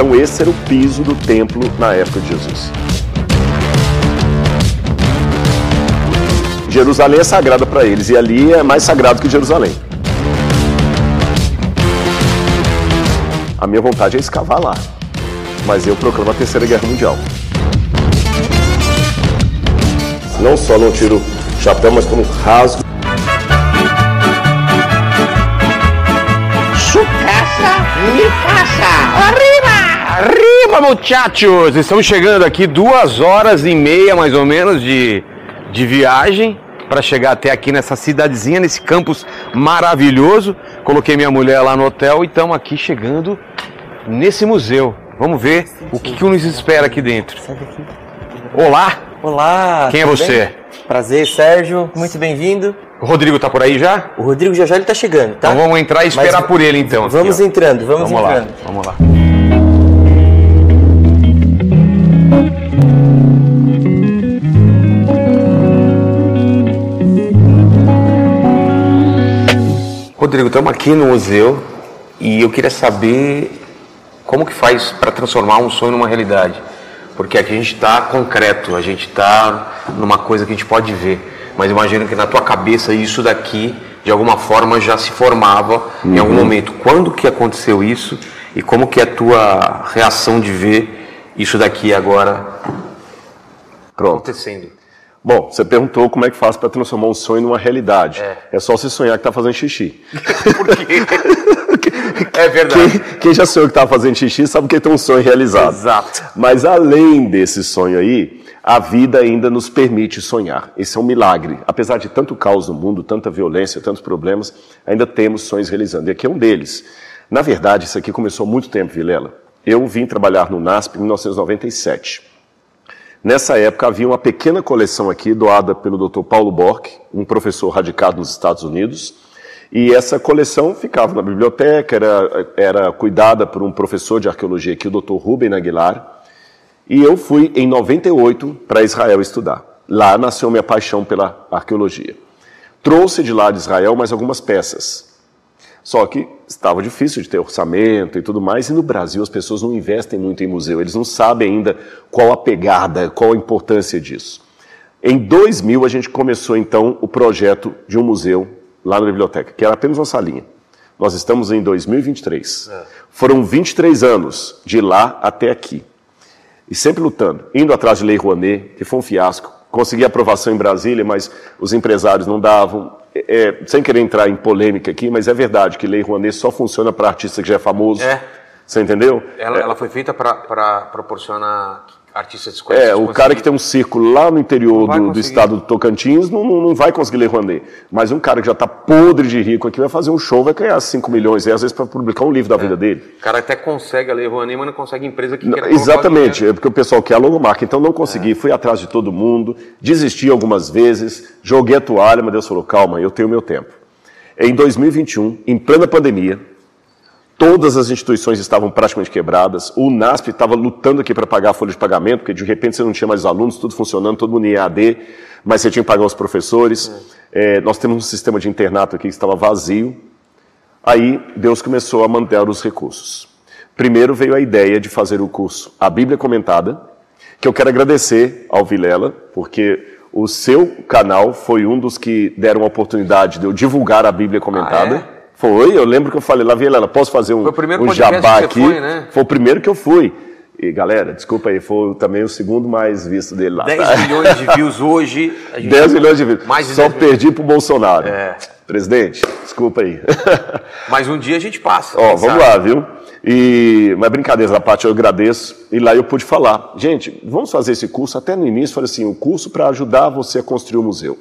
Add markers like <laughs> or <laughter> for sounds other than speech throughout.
Então esse era o piso do templo na época de Jesus. Jerusalém é sagrada para eles e ali é mais sagrado que Jerusalém. A minha vontade é escavar lá, mas eu proclamo a Terceira Guerra Mundial. Não só não tiro chapéu, mas como rasgo. Arriba, muchachos! Estamos chegando aqui duas horas e meia, mais ou menos, de, de viagem para chegar até aqui nessa cidadezinha, nesse campus maravilhoso. Coloquei minha mulher lá no hotel e estamos aqui chegando nesse museu. Vamos ver o que, que nos espera aqui dentro. Olá! Olá! Quem é você? bem? Prazer, Sérgio. Muito bem-vindo. O Rodrigo tá por aí já? O Rodrigo já já ele tá chegando, tá? Então vamos entrar e esperar Mas por ele então. aqui, Vamos ó. entrando, vamos, Vamos lá, entrando. vamos lá. Rodrigo, estamos aqui no museu e eu queria saber como que faz para transformar um sonho numa realidade. Porque aqui a gente está concreto, a gente está numa coisa que a gente pode ver. Mas imagino que na tua cabeça isso daqui, de alguma forma, já se formava em algum momento. Quando que aconteceu isso e como que é a tua reação de ver isso daqui agora Pronto. acontecendo? Bom, você perguntou como é que faz para transformar um sonho numa realidade. É, só se sonhar que tá fazendo xixi. <laughs> Por quê? <laughs> é verdade. Quem, quem já sonhou que estava fazendo xixi sabe que tem um sonho realizado. Exato. Mas além desse sonho aí, a vida ainda nos permite sonhar. Esse é um milagre. Apesar de tanto caos no mundo, tanta violência, tantos problemas, ainda temos sonhos realizando. E aqui é um deles. Na verdade, isso aqui começou há muito tempo, Vilela. Eu vim trabalhar no NASP em 1997. Nessa época havia uma pequena coleção aqui doada pelo Dr. Paulo Bork, um professor radicado nos Estados Unidos, e essa coleção ficava na biblioteca, era, era cuidada por um professor de arqueologia aqui, o Dr. Ruben Aguilar, e eu fui em 98 para Israel estudar. Lá nasceu minha paixão pela arqueologia. Trouxe de lá de Israel mais algumas peças, só que estava difícil de ter orçamento e tudo mais, e no Brasil as pessoas não investem muito em museu, eles não sabem ainda qual a pegada, qual a importância disso. Em 2000 a gente começou então o projeto de um museu lá na biblioteca, que era apenas uma salinha. Nós estamos em 2023. Foram 23 anos de lá até aqui. E sempre lutando, indo atrás de Lei Rouanet, que foi um fiasco. Consegui aprovação em Brasília, mas os empresários não davam. É, sem querer entrar em polêmica aqui, mas é verdade que Lei Rouanet só funciona para artista que já é famoso. É. Você entendeu? Ela, ela foi feita para proporcionar artistas desconhecidos. É, o cara que tem um círculo lá no interior do, do conseguir. estado do Tocantins não, não, vai conseguir ler Rouanet. Mas um cara que já está podre de rico aqui vai fazer um show, vai ganhar 5 milhões, e às vezes para publicar um livro da vida dele. O cara até consegue a Lei Rouanet, mas não consegue empresa que Não, o exatamente, é porque o pessoal quer a logomarca, então não consegui, fui atrás de todo mundo, desisti algumas vezes, joguei a toalha, mas Deus falou, calma, eu tenho meu tempo. Em 2021, em plena pandemia, todas as instituições estavam praticamente quebradas, o NASP estava lutando aqui para pagar a folha de pagamento, porque de repente você não tinha mais alunos, tudo funcionando, todo mundo em EAD, mas você tinha que pagar os professores. É, nós temos um sistema de internato aqui que estava vazio, Aí Deus começou a manter os recursos. Primeiro veio a ideia de fazer o curso A Bíblia Comentada, que eu quero agradecer ao Vilela, porque o seu canal foi um dos que deram a oportunidade de eu divulgar a Bíblia Comentada. Ah, é? Foi, eu lembro que eu falei lá, Vilela, posso fazer um, Foi o primeiro um jabá aqui? foi, né? Foi o primeiro que eu fui. E galera, desculpa aí, foi também o segundo mais visto dele lá. 10 tá? <laughs> milhões de views hoje. a gente- 10 milhões de vídeos. Mais de Só 10 milhões. perdi pro Bolsonaro. É. Presidente, desculpa aí. <laughs> Mas um dia a gente passa. Ó, vamos sabe? lá, viu? E, mas brincadeiras à parte, eu agradeço. E lá eu pude falar, gente, vamos fazer esse curso. Até no início, falei assim, o curso para ajudar você a construir o museu.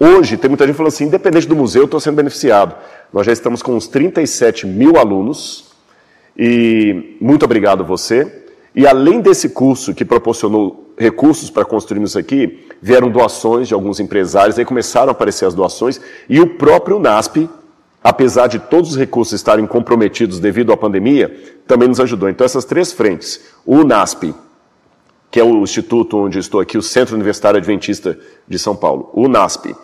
Hoje, tem muita gente falando assim, independente do museu, eu estou sendo beneficiado. Nós já estamos com uns 37 mil alunos. E muito obrigado você. E além desse curso que proporcionou recursos para construirmos aqui, vieram doações de alguns empresários, aí começaram a aparecer as doações, e o próprio NASP, apesar de todos os recursos estarem comprometidos devido à pandemia, também nos ajudou. Então, essas três frentes, o NASP, que é o instituto onde estou aqui, o Centro Universitário Adventista de São Paulo, o NASP,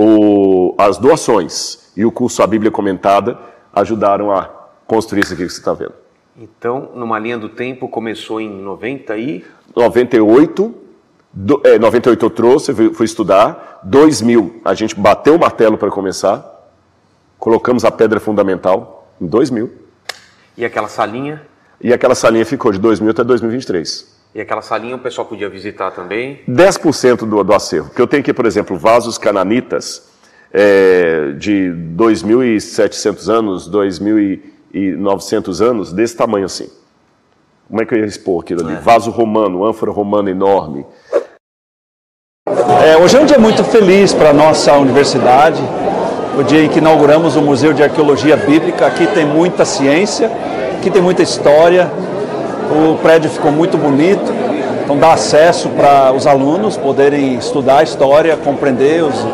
o- as doações e o curso A Bíblia Comentada ajudaram a construir isso aqui que você está vendo. Então, numa linha do tempo, começou em 90 e... 98, do, é, 98 eu trouxe, fui, fui estudar. 2000 a gente bateu o martelo para começar, colocamos a pedra fundamental em 2000. E aquela salinha? E aquela salinha ficou de 2000 até 2023. E aquela salinha o pessoal podia visitar também? 10% do, do acervo. Porque eu tenho aqui, por exemplo, vasos cananitas é, de 2.700 anos, 2.900 anos, desse tamanho assim. Como é que eu ia expor aquilo ali? Vaso romano, ânfora romana enorme. É, hoje é um dia muito feliz para a nossa universidade, o dia em que inauguramos o Museu de Arqueologia Bíblica. Aqui tem muita ciência, aqui tem muita história, o prédio ficou muito bonito, então dá acesso para os alunos poderem estudar a história, compreender os,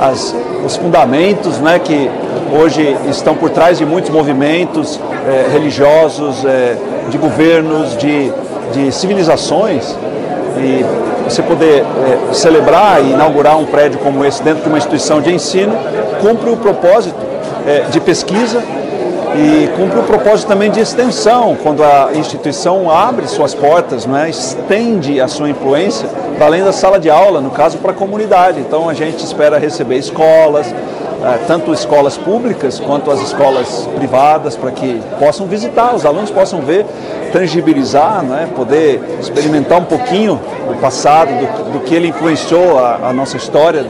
as, os fundamentos né, que hoje estão por trás de muitos movimentos eh, religiosos, eh, de governos, de, de civilizações. E você poder eh, celebrar e inaugurar um prédio como esse dentro de uma instituição de ensino cumpre o propósito de pesquisa e cumpre o propósito também de extensão, quando a instituição abre suas portas, né, estende a sua influência para além da sala de aula, no caso para a comunidade. Então a gente espera receber escolas, eh, tanto escolas públicas quanto as escolas privadas, para que possam visitar, os alunos possam ver, tangibilizar, né, poder experimentar um pouquinho do passado, do, do que ele influenciou a, a nossa história,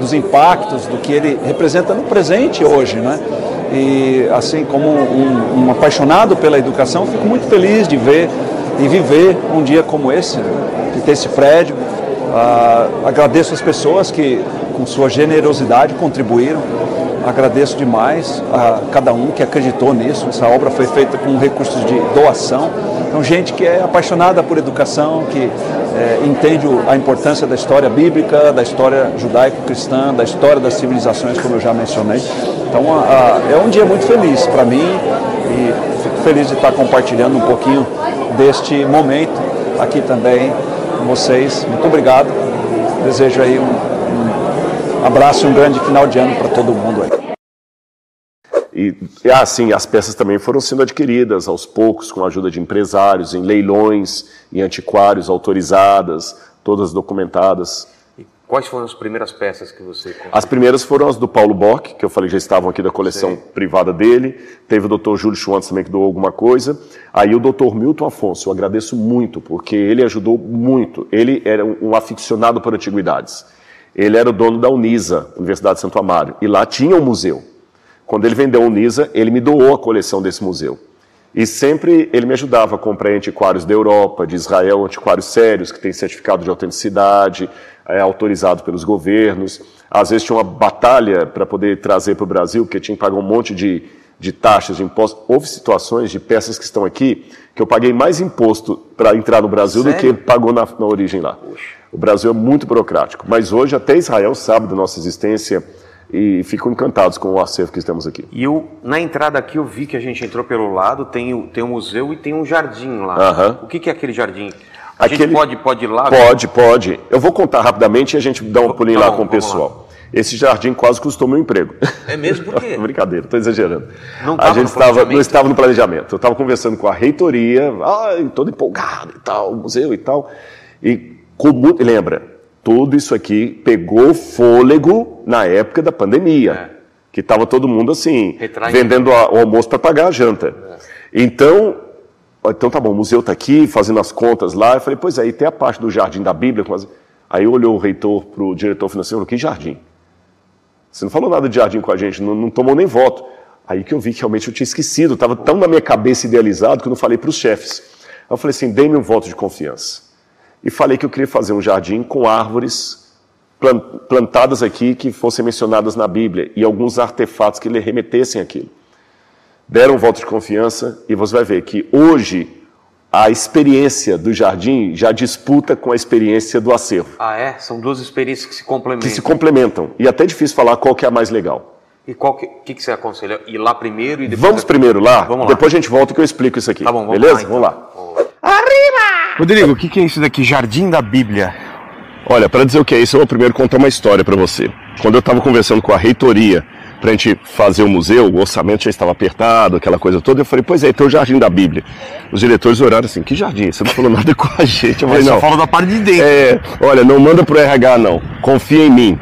dos impactos, do que ele representa no presente hoje, né? E assim como um, um apaixonado pela educação, fico muito feliz de ver e viver um dia como esse, de ter esse prédio. Uh, agradeço as pessoas que, com sua generosidade, contribuíram. Agradeço demais a cada um que acreditou nisso. Essa obra foi feita com recursos de doação. Então, gente que é apaixonada por educação, que é, entende a importância da história bíblica, da história judaico-cristã, da história das civilizações, como eu já mencionei. Então, a, a, é um dia muito feliz para mim e fico feliz de estar compartilhando um pouquinho deste momento aqui também com vocês. Muito obrigado. Desejo aí um, um abraço e um grande final de ano para todo mundo aí. E, assim, as peças também foram sendo adquiridas aos poucos com a ajuda de empresários, em leilões, em antiquários autorizadas, todas documentadas. E quais foram as primeiras peças que você conseguiu? As primeiras foram as do Paulo Bock, que eu falei já estavam aqui da coleção privada dele. Teve o Dr. Júlio Schwantz também que doou alguma coisa. Aí o Dr. Milton Afonso, eu agradeço muito, porque ele ajudou muito. Ele era um aficionado por antiguidades. Ele era o dono da Unisa, Universidade de Santo Amaro, e lá tinha um museu. Quando ele vendeu o Unisa, ele me doou a coleção desse museu. E sempre ele me ajudava a comprar antiquários da Europa, de Israel, antiquários sérios, que têm certificado de autenticidade, é, autorizado pelos governos. Às vezes tinha uma batalha para poder trazer para o Brasil, porque tinha que pagar um monte de, de taxas, de impostos. Houve situações de peças que estão aqui que eu paguei mais imposto para entrar no Brasil Sério? do que pagou na, na origem lá. Poxa. O Brasil é muito burocrático. Mas hoje até Israel sabe da nossa existência e ficam encantados com o acervo que temos aqui. E eu, na entrada aqui eu vi que a gente entrou pelo lado, tem o, tem um museu e tem um jardim lá. O que, que é aquele jardim? A aquele... gente pode, pode ir lá? Pode, pode. Eu vou contar rapidamente e a gente dá um pulinho tá lá bom, com o pessoal. Lá. Esse jardim quase custou meu emprego. É mesmo? Por quê? <laughs> Brincadeira, estou exagerando. Não a gente estava, não estava no planejamento. Eu estava conversando com a reitoria, ah, todo empolgado e tal, o museu e tal. E com muito, lembra, tudo isso aqui pegou fôlego na época da pandemia, é. que estava todo mundo assim, Retraindo. vendendo o almoço para pagar a janta. É. Então, então tá bom, o museu está aqui, fazendo as contas lá. Eu falei, pois é, e tem a parte do jardim da Bíblia. Aí olhou o reitor para o diretor financeiro e falou, que jardim? Você não falou nada de jardim com a gente, não, não tomou nem voto. Aí que eu vi que realmente eu tinha esquecido, estava tão na minha cabeça idealizado que eu não falei para os chefes. Aí eu falei assim, dê-me um voto de confiança e falei que eu queria fazer um jardim com árvores plantadas aqui que fossem mencionadas na Bíblia e alguns artefatos que lhe remetessem aquilo. Deram um voto de confiança e você vai ver que hoje a experiência do jardim já disputa com a experiência do acervo. Ah, é? São duas experiências que se complementam. Que se complementam. E até é difícil falar qual que é a mais legal. E o que, que, que, você aconselha? Ir lá primeiro e depois. Vamos primeiro lá? Vamos lá. Depois a gente volta que eu explico isso aqui. Tá bom, vamos Beleza? Lá, então. Vamos lá. Arriba! Rodrigo, o que, que é isso daqui? Jardim da Bíblia. Olha, para dizer o que é isso, eu vou primeiro contar uma história para você. Quando eu estava conversando com a reitoria para a gente fazer o museu, o orçamento já estava apertado, aquela coisa toda. Eu falei, pois é, tem o Jardim da Bíblia. Os diretores oraram assim, que jardim? Você não falou nada com a gente. Eu falei, Só não. fala da parte de dentro. É, olha, não manda pro RH não. Confia em mim.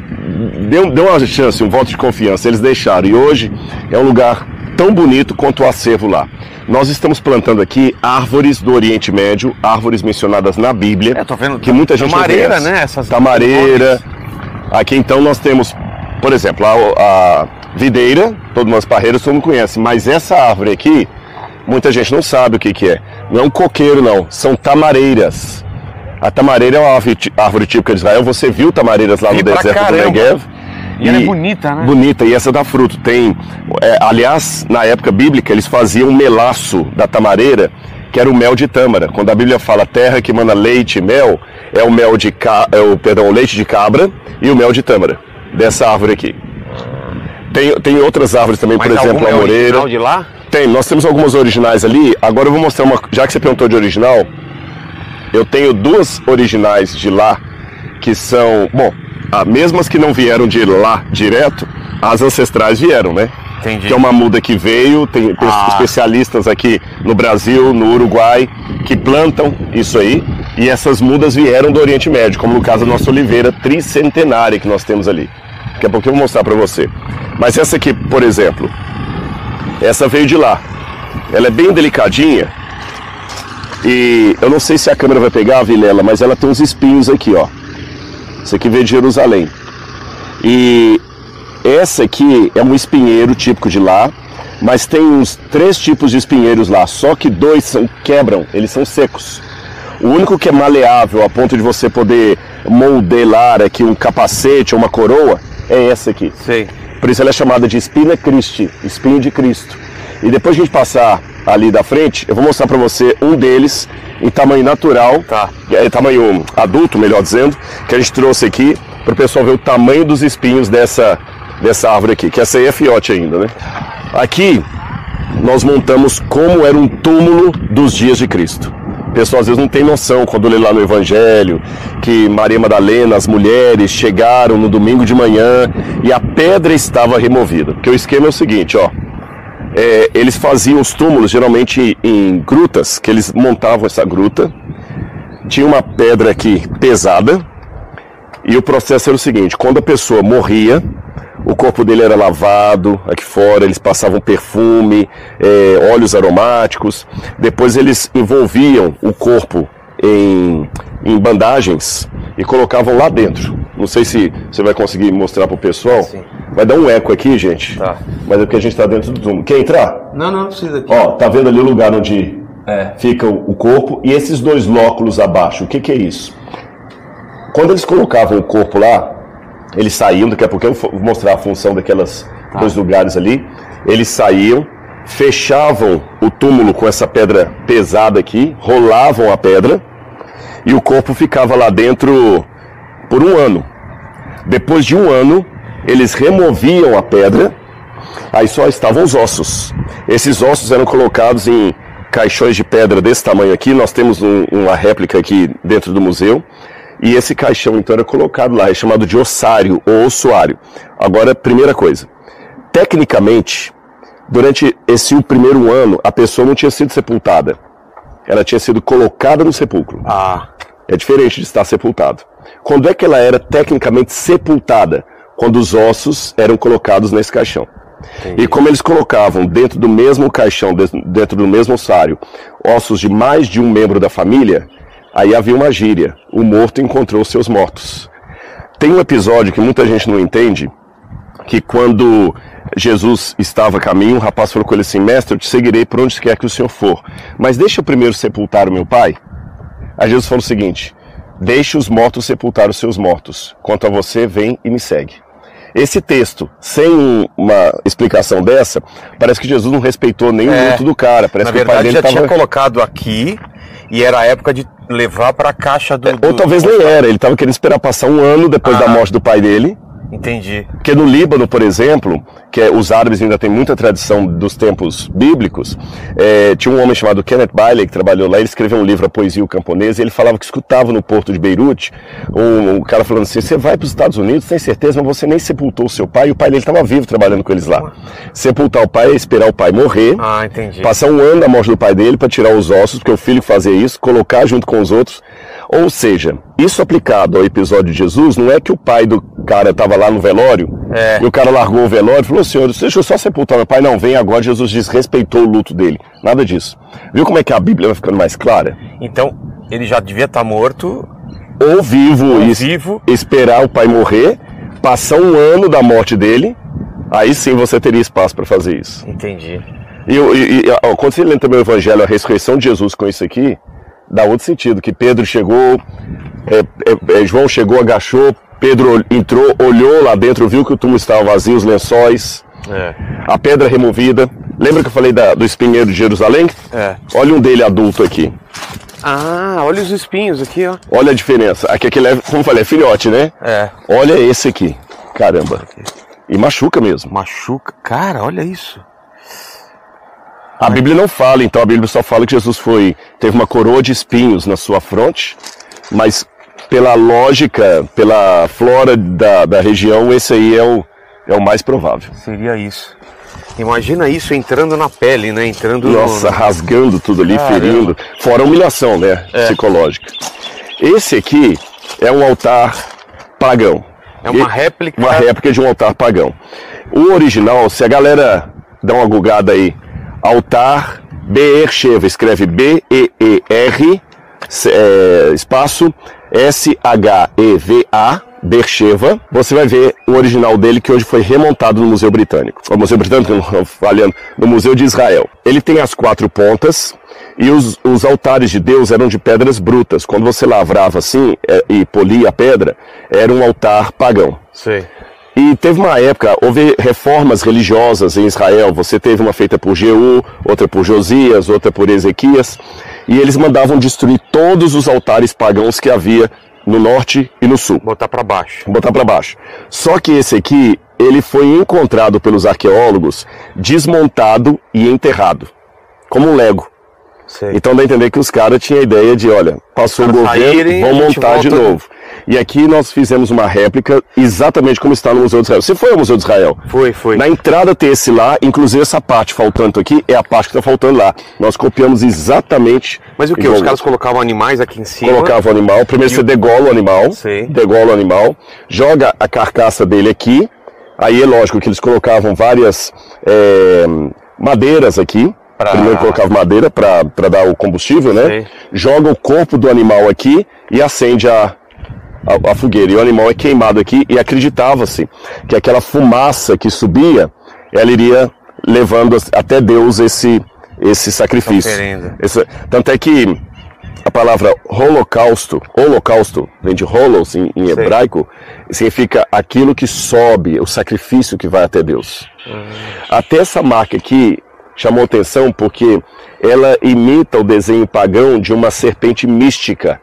Deu, deu uma chance, um voto de confiança. Eles deixaram. E hoje é um lugar tão bonito quanto o acervo lá. Nós estamos plantando aqui árvores do Oriente Médio, árvores mencionadas na Bíblia. É, tô vendo. Que muita gente Tamareira, não né? Essas Tamareira. Aqui então nós temos, por exemplo, a, a videira, todo mundo as parreiras, todo mundo conhece. Mas essa árvore aqui, muita gente não sabe o que, que é. Não é um coqueiro, não. São tamareiras. A tamareira é uma árvore, árvore típica de Israel. Você viu tamareiras lá no deserto do. Negev. E ela é bonita, né? Bonita, e essa dá fruto. Tem, é, aliás, na época bíblica, eles faziam um melaço da tamareira, que era o mel de tâmara. Quando a Bíblia fala terra que manda leite e mel, é o mel de ca... é o, perdão, o leite de cabra e o mel de tâmara, dessa árvore aqui. Tem, tem outras árvores também, Mas por exemplo, a é moreira. original de lá? Tem, nós temos algumas originais ali. Agora eu vou mostrar uma. Já que você perguntou de original, eu tenho duas originais de lá que são. Bom, as mesmas que não vieram de lá direto, as ancestrais vieram, né? Entendi. Que é uma muda que veio, tem tem Ah. especialistas aqui no Brasil, no Uruguai, que plantam isso aí. E essas mudas vieram do Oriente Médio, como no caso da nossa oliveira tricentenária que nós temos ali. Daqui a pouco eu vou mostrar para você. Mas essa aqui, por exemplo, essa veio de lá. Ela é bem delicadinha. E eu não sei se a câmera vai pegar, Vilela, mas ela tem uns espinhos aqui, ó. Isso aqui veio de Jerusalém. E essa aqui é um espinheiro típico de lá, mas tem uns três tipos de espinheiros lá, só que dois são quebram, eles são secos. O único que é maleável a ponto de você poder modelar aqui um capacete ou uma coroa é essa aqui. Sei. Por isso ela é chamada de espina Christi, espinho de Cristo. E depois de a gente passar ali da frente, eu vou mostrar para você um deles em tamanho natural, Tá. é, tamanho adulto, melhor dizendo, que a gente trouxe aqui para o pessoal ver o tamanho dos espinhos dessa, dessa árvore aqui, que essa aí é fiote ainda, né? Aqui nós montamos como era um túmulo dos dias de Cristo. O pessoal às vezes não tem noção quando lê lá no Evangelho que Maria Madalena, as mulheres chegaram no domingo de manhã e a pedra estava removida. Porque o esquema é o seguinte, ó. É, eles faziam os túmulos geralmente em grutas, que eles montavam essa gruta. Tinha uma pedra aqui pesada e o processo era o seguinte: quando a pessoa morria, o corpo dele era lavado aqui fora, eles passavam perfume, é, óleos aromáticos. Depois eles envolviam o corpo em, em bandagens e colocavam lá dentro. Não sei se você vai conseguir mostrar para o pessoal. Vai dar um eco aqui, gente. Tá. Mas é porque a gente está dentro do túmulo. Quer entrar? Não, não, não precisa aqui. Ó, tá vendo ali o lugar onde É. fica o o corpo e esses dois lóculos abaixo. O que, que é isso? Quando eles colocavam o corpo lá, eles saíam, daqui a pouco eu vou mostrar a função daquelas dois lugares ali. Eles saíam, fechavam o túmulo com essa pedra pesada aqui, rolavam a pedra e o corpo ficava lá dentro por um ano. Depois de um ano, eles removiam a pedra, aí só estavam os ossos. Esses ossos eram colocados em caixões de pedra desse tamanho aqui. Nós temos um- uma réplica aqui dentro do museu. E esse caixão então era colocado lá, é chamado de ossário ou ossuário. Agora, primeira coisa, tecnicamente, durante esse primeiro ano, a pessoa não tinha sido sepultada. Ela tinha sido colocada no sepulcro. Ah, É diferente de estar sepultado. Quando é que ela era tecnicamente sepultada? Quando os ossos eram colocados nesse caixão. E como eles colocavam dentro do mesmo caixão, dentro do mesmo ossário, ossos de mais de um membro da família, aí havia uma gíria. O morto encontrou seus mortos. Tem um episódio que muita gente não entende, que quando Jesus estava a caminho, o rapaz falou com ele assim, mestre, eu te seguirei por onde quer que o senhor for. Mas deixa eu primeiro sepultar o meu pai. Aí Jesus falou o seguinte: Deixe os mortos sepultar os seus mortos. Quanto a você, vem e me segue. Esse texto, sem um- uma explicação dessa, parece que Jesus não respeitou nem o É. luto do cara. Parece na que o pai verdade dele já estava. tinha colocado aqui e era a época de levar pra caixa do. Ou do- talvez nem era, ele estava querendo esperar passar um ano depois da Ah. morte do pai dele Entendi. Porque no Líbano, por exemplo, que é, os árabes ainda têm muita tradição dos tempos bíblicos, é, tinha um homem chamado Kenneth Bailey que trabalhou lá, ele escreveu um livro, A Poesia e o Camponês, e ele falava que escutava no porto de Beirute um, um cara falando assim, você vai para os Estados Unidos, tem certeza, mas você nem sepultou o seu pai, e o pai dele estava vivo trabalhando com eles lá. Sepultar o pai é esperar o pai morrer, Ah, entendi. passar um ano da morte do pai dele para tirar os ossos, porque o filho fazia isso, colocar junto com os outros. Ou seja, isso aplicado ao episódio de Jesus, não é que o pai do cara estava lá no velório É. e o cara largou o velório e falou: Senhor, deixa eu só sepultar meu pai. Não, vem agora. Jesus desrespeitou o luto dele. Nada disso. Viu como é que a Bíblia vai ficando mais clara? Então, ele já devia estar morto. Ou vivo Ou e vivo. esperar o pai morrer, passar um ano da morte dele, aí sim você teria espaço para fazer isso. Entendi. E, e, e ó, quando você lê também o Evangelho, a ressurreição de Jesus com isso aqui, dá outro sentido, que Pedro chegou, é, é, é, João chegou, agachou, Pedro entrou, olhou lá dentro, viu que o túmulo estava vazio, os lençóis, É. a pedra removida. Lembra que eu falei da- do espinheiro de Jerusalém? É. Olha um dele adulto aqui. Ah, olha os espinhos aqui, ó. Olha a diferença. Aqui aquele é, como eu falei, é filhote, né? É. Olha esse aqui. Caramba. E machuca mesmo. Machuca. Cara, olha isso. A Bíblia não fala, então a Bíblia só fala que Jesus foi teve uma coroa de espinhos na sua fronte, mas pela lógica, pela flora da, da região, esse aí é o, é o mais provável. Seria isso. Imagina isso entrando na pele, né? Entrando Nossa, no... rasgando tudo ali, Caramba. ferindo. Fora a humilhação, né? Psicológica. Esse aqui é um altar pagão. É uma réplica. Uma réplica de um altar pagão. O original, se a galera dá uma gugada aí, altar Beersheba, escreve B-E-E-R, é, espaço S-H-E-V-A, Beersheba, você vai ver o original dele que hoje foi remontado no Museu Britânico. O Museu Britânico, <laughs> falhando, no Museu de Israel. Ele tem as quatro pontas e os, os altares de Deus eram de pedras brutas. Quando você lavrava assim é, e polia a pedra, era um altar pagão. Sei. E teve uma época, houve reformas religiosas em Israel. Você teve uma feita por Jeú, outra por Josias, outra por Ezequias. E eles mandavam destruir todos os altares pagãos que havia no norte e no sul. Botar pra baixo. Botar para baixo. Só que esse aqui, ele foi encontrado pelos arqueólogos desmontado e enterrado. Como um Lego. Sei. Então dá a entender que os caras tinham a ideia de, olha, passou o governo, gente montar de volta- novo. E aqui nós fizemos uma réplica exatamente como está no Museu de Israel. Você foi ao Museu de Israel? Foi, foi. Na entrada tem esse lá, inclusive essa parte faltando aqui é a parte que está faltando lá. Nós copiamos exatamente. Mas o que? Os caras colocavam animais aqui em cima. colocava o animal. Primeiro você degola o animal, Sei. degola o animal, joga a carcaça dele aqui. Aí é lógico que eles colocavam várias é, madeiras aqui. Pra- Primeiro colocava madeira para dar o combustível, né? Sei. Joga o corpo do animal aqui e acende a, a, a fogueira. E o animal é queimado aqui e acreditava-se que aquela fumaça que subia, ela iria levando até Deus esse, esse sacrifício. Esse- tanto é que a palavra holocausto, holocausto, vem de holos em, em hebraico, significa aquilo que sobe, o sacrifício que vai até Deus. Até essa marca aqui chamou atenção porque ela imita o desenho pagão de uma serpente mística.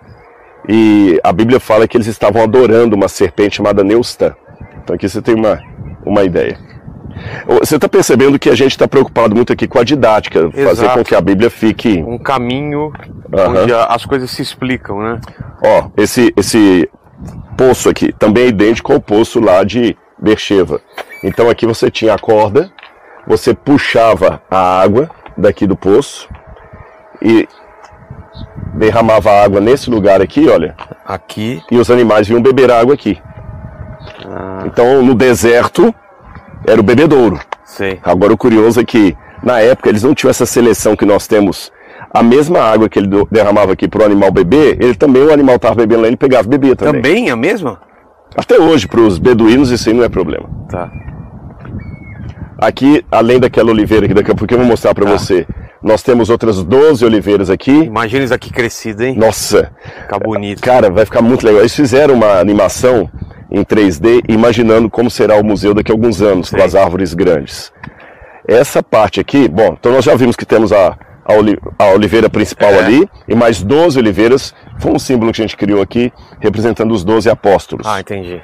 E a Bíblia fala que eles estavam adorando uma serpente chamada Neusta. Então aqui você tem uma, uma ideia. Você está percebendo que a gente está preocupado muito aqui com a didática, fazer Exato. com que a Bíblia fique Um caminho Aham. onde as coisas se explicam, né? Ó, esse, esse poço aqui também é idêntico ao poço lá de Bercheva. Então aqui você tinha a corda, você puxava a água daqui do poço e derramava água nesse lugar aqui, olha, Aqui. e os animais vinham beber água aqui. Então no deserto era o bebedouro. Sei. Agora o curioso é que na época eles não tinham essa seleção que nós temos. A mesma água que ele derramava aqui para o animal beber, ele também, o animal estava bebendo lá, ele pegava e bebia também. Também a mesma? Até hoje, para os beduínos, isso aí não é problema. Tá. Aqui, além daquela oliveira que daqui a pouco eu vou mostrar para Tá. você, nós temos outras 12 oliveiras aqui. Imagina isso aqui crescido, hein? Nossa, Ficar bonito. cara, vai ficar muito legal. Eles fizeram uma animação em 3D, imaginando como será o museu daqui a alguns anos, com Sim. as árvores grandes. Essa parte aqui, bom, então nós já vimos que temos a, a, oli- a oliveira principal É. ali, e mais 12 oliveiras. Foi um símbolo que a gente criou aqui, representando os 12 apóstolos. Ah, entendi.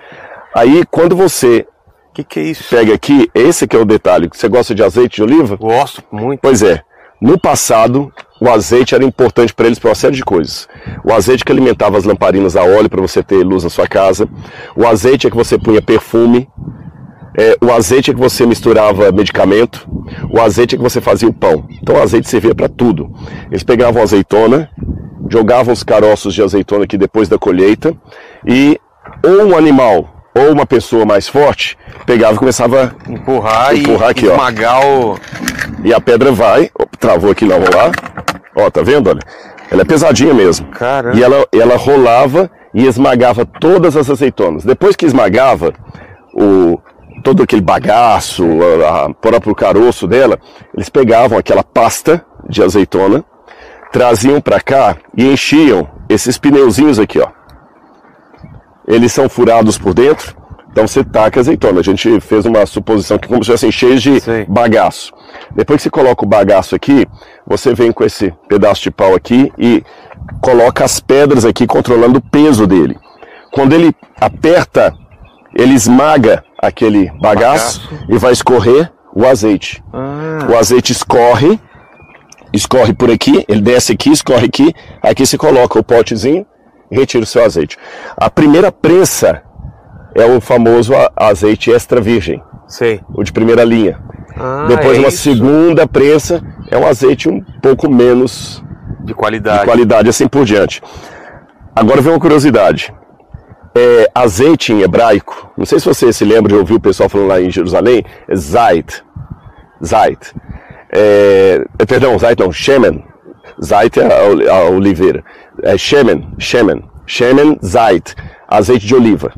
Aí, quando você que, que é isso? pega aqui, esse que é o detalhe. Você gosta de azeite de oliva? Gosto muito. Pois é. No passado, o azeite era importante para eles para uma série de coisas. O azeite que alimentava as lamparinas a óleo para você ter luz na sua casa. O azeite é que você punha perfume. É, o azeite é que você misturava medicamento. O azeite é que você fazia o pão. Então o azeite servia para tudo. Eles pegavam azeitona, jogavam os caroços de azeitona aqui depois da colheita e ou um animal ou uma pessoa mais forte pegava e começava Empurrar, Empurrar e aqui, ó. esmagar o. e a pedra vai, travou aqui não, lá. Ó, tá vendo? Olha, ela é pesadinha mesmo. Caramba. E ela, ela rolava e esmagava todas as azeitonas. Depois que esmagava o todo aquele bagaço, a, a próprio caroço dela, eles pegavam aquela pasta de azeitona, traziam para cá e enchiam esses pneuzinhos aqui, ó. Eles são furados por dentro, então você taca azeitona. A gente fez uma suposição que como se estivessem cheios de Sei. bagaço. Depois que você coloca o bagaço aqui, você vem com esse pedaço de pau aqui e coloca as pedras aqui controlando o peso dele. Quando ele aperta, ele esmaga aquele bagaço, e vai escorrer o azeite. O azeite escorre, escorre por aqui, ele desce aqui, escorre aqui, aqui você coloca o potezinho retira o seu azeite. A primeira prensa é o famoso azeite extra virgem, Sei. o de primeira linha. Ah, Depois é uma isso. segunda prensa é um azeite um pouco menos De qualidade. de qualidade, assim por diante. Agora vem uma curiosidade. É, azeite em hebraico, não sei se você se lembra de ouvir o pessoal falando lá em Jerusalém, é Zait. Zait. É, é, perdão, Zait não, Shemen. Zait é a, a oliveira. É Shemen, Shemen. Shemen, Zait. Azeite de oliva.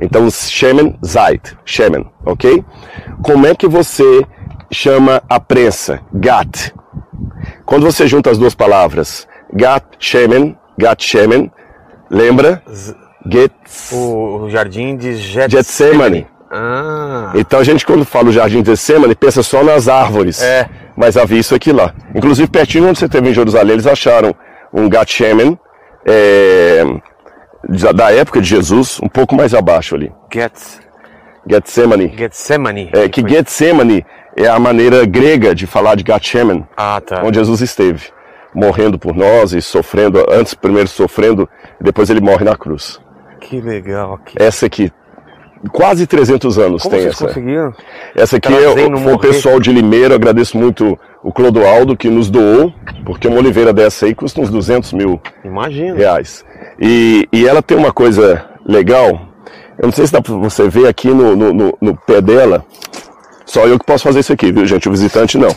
Então, Shemen, Zait. Shemen, ok? Como é que você chama a prensa? Gat. Quando você junta as duas palavras, Gat Shemen, Gat Shemen, lembra? Get, O, o jardim de Getsemane. Ah. Então a gente quando fala o jardim de Getsemane pensa só nas árvores. É. Mas havia isso aqui lá. Inclusive pertinho onde você teve em Jerusalém, eles acharam um Gat Shemen é, da- época de Jesus, um pouco mais abaixo ali. Gets, Getsemane. Getsemane. É, que Getsemane é a maneira grega de falar de Gat Shemen. Ah, tá. onde Jesus esteve, morrendo por nós e sofrendo, antes primeiro sofrendo, depois ele morre na cruz. Que legal. Que... Essa aqui, quase 300 anos Como tem essa. conseguiram? Essa aqui é, foi o pessoal de Limeira, agradeço muito o Clodoaldo que nos doou, porque uma oliveira dessa aí custa uns 200 mil Imagina. reais. E, e ela tem uma coisa legal, eu não sei se dá pra você ver aqui no, no, no- no pé dela, só eu que posso fazer isso aqui, viu gente, o visitante não.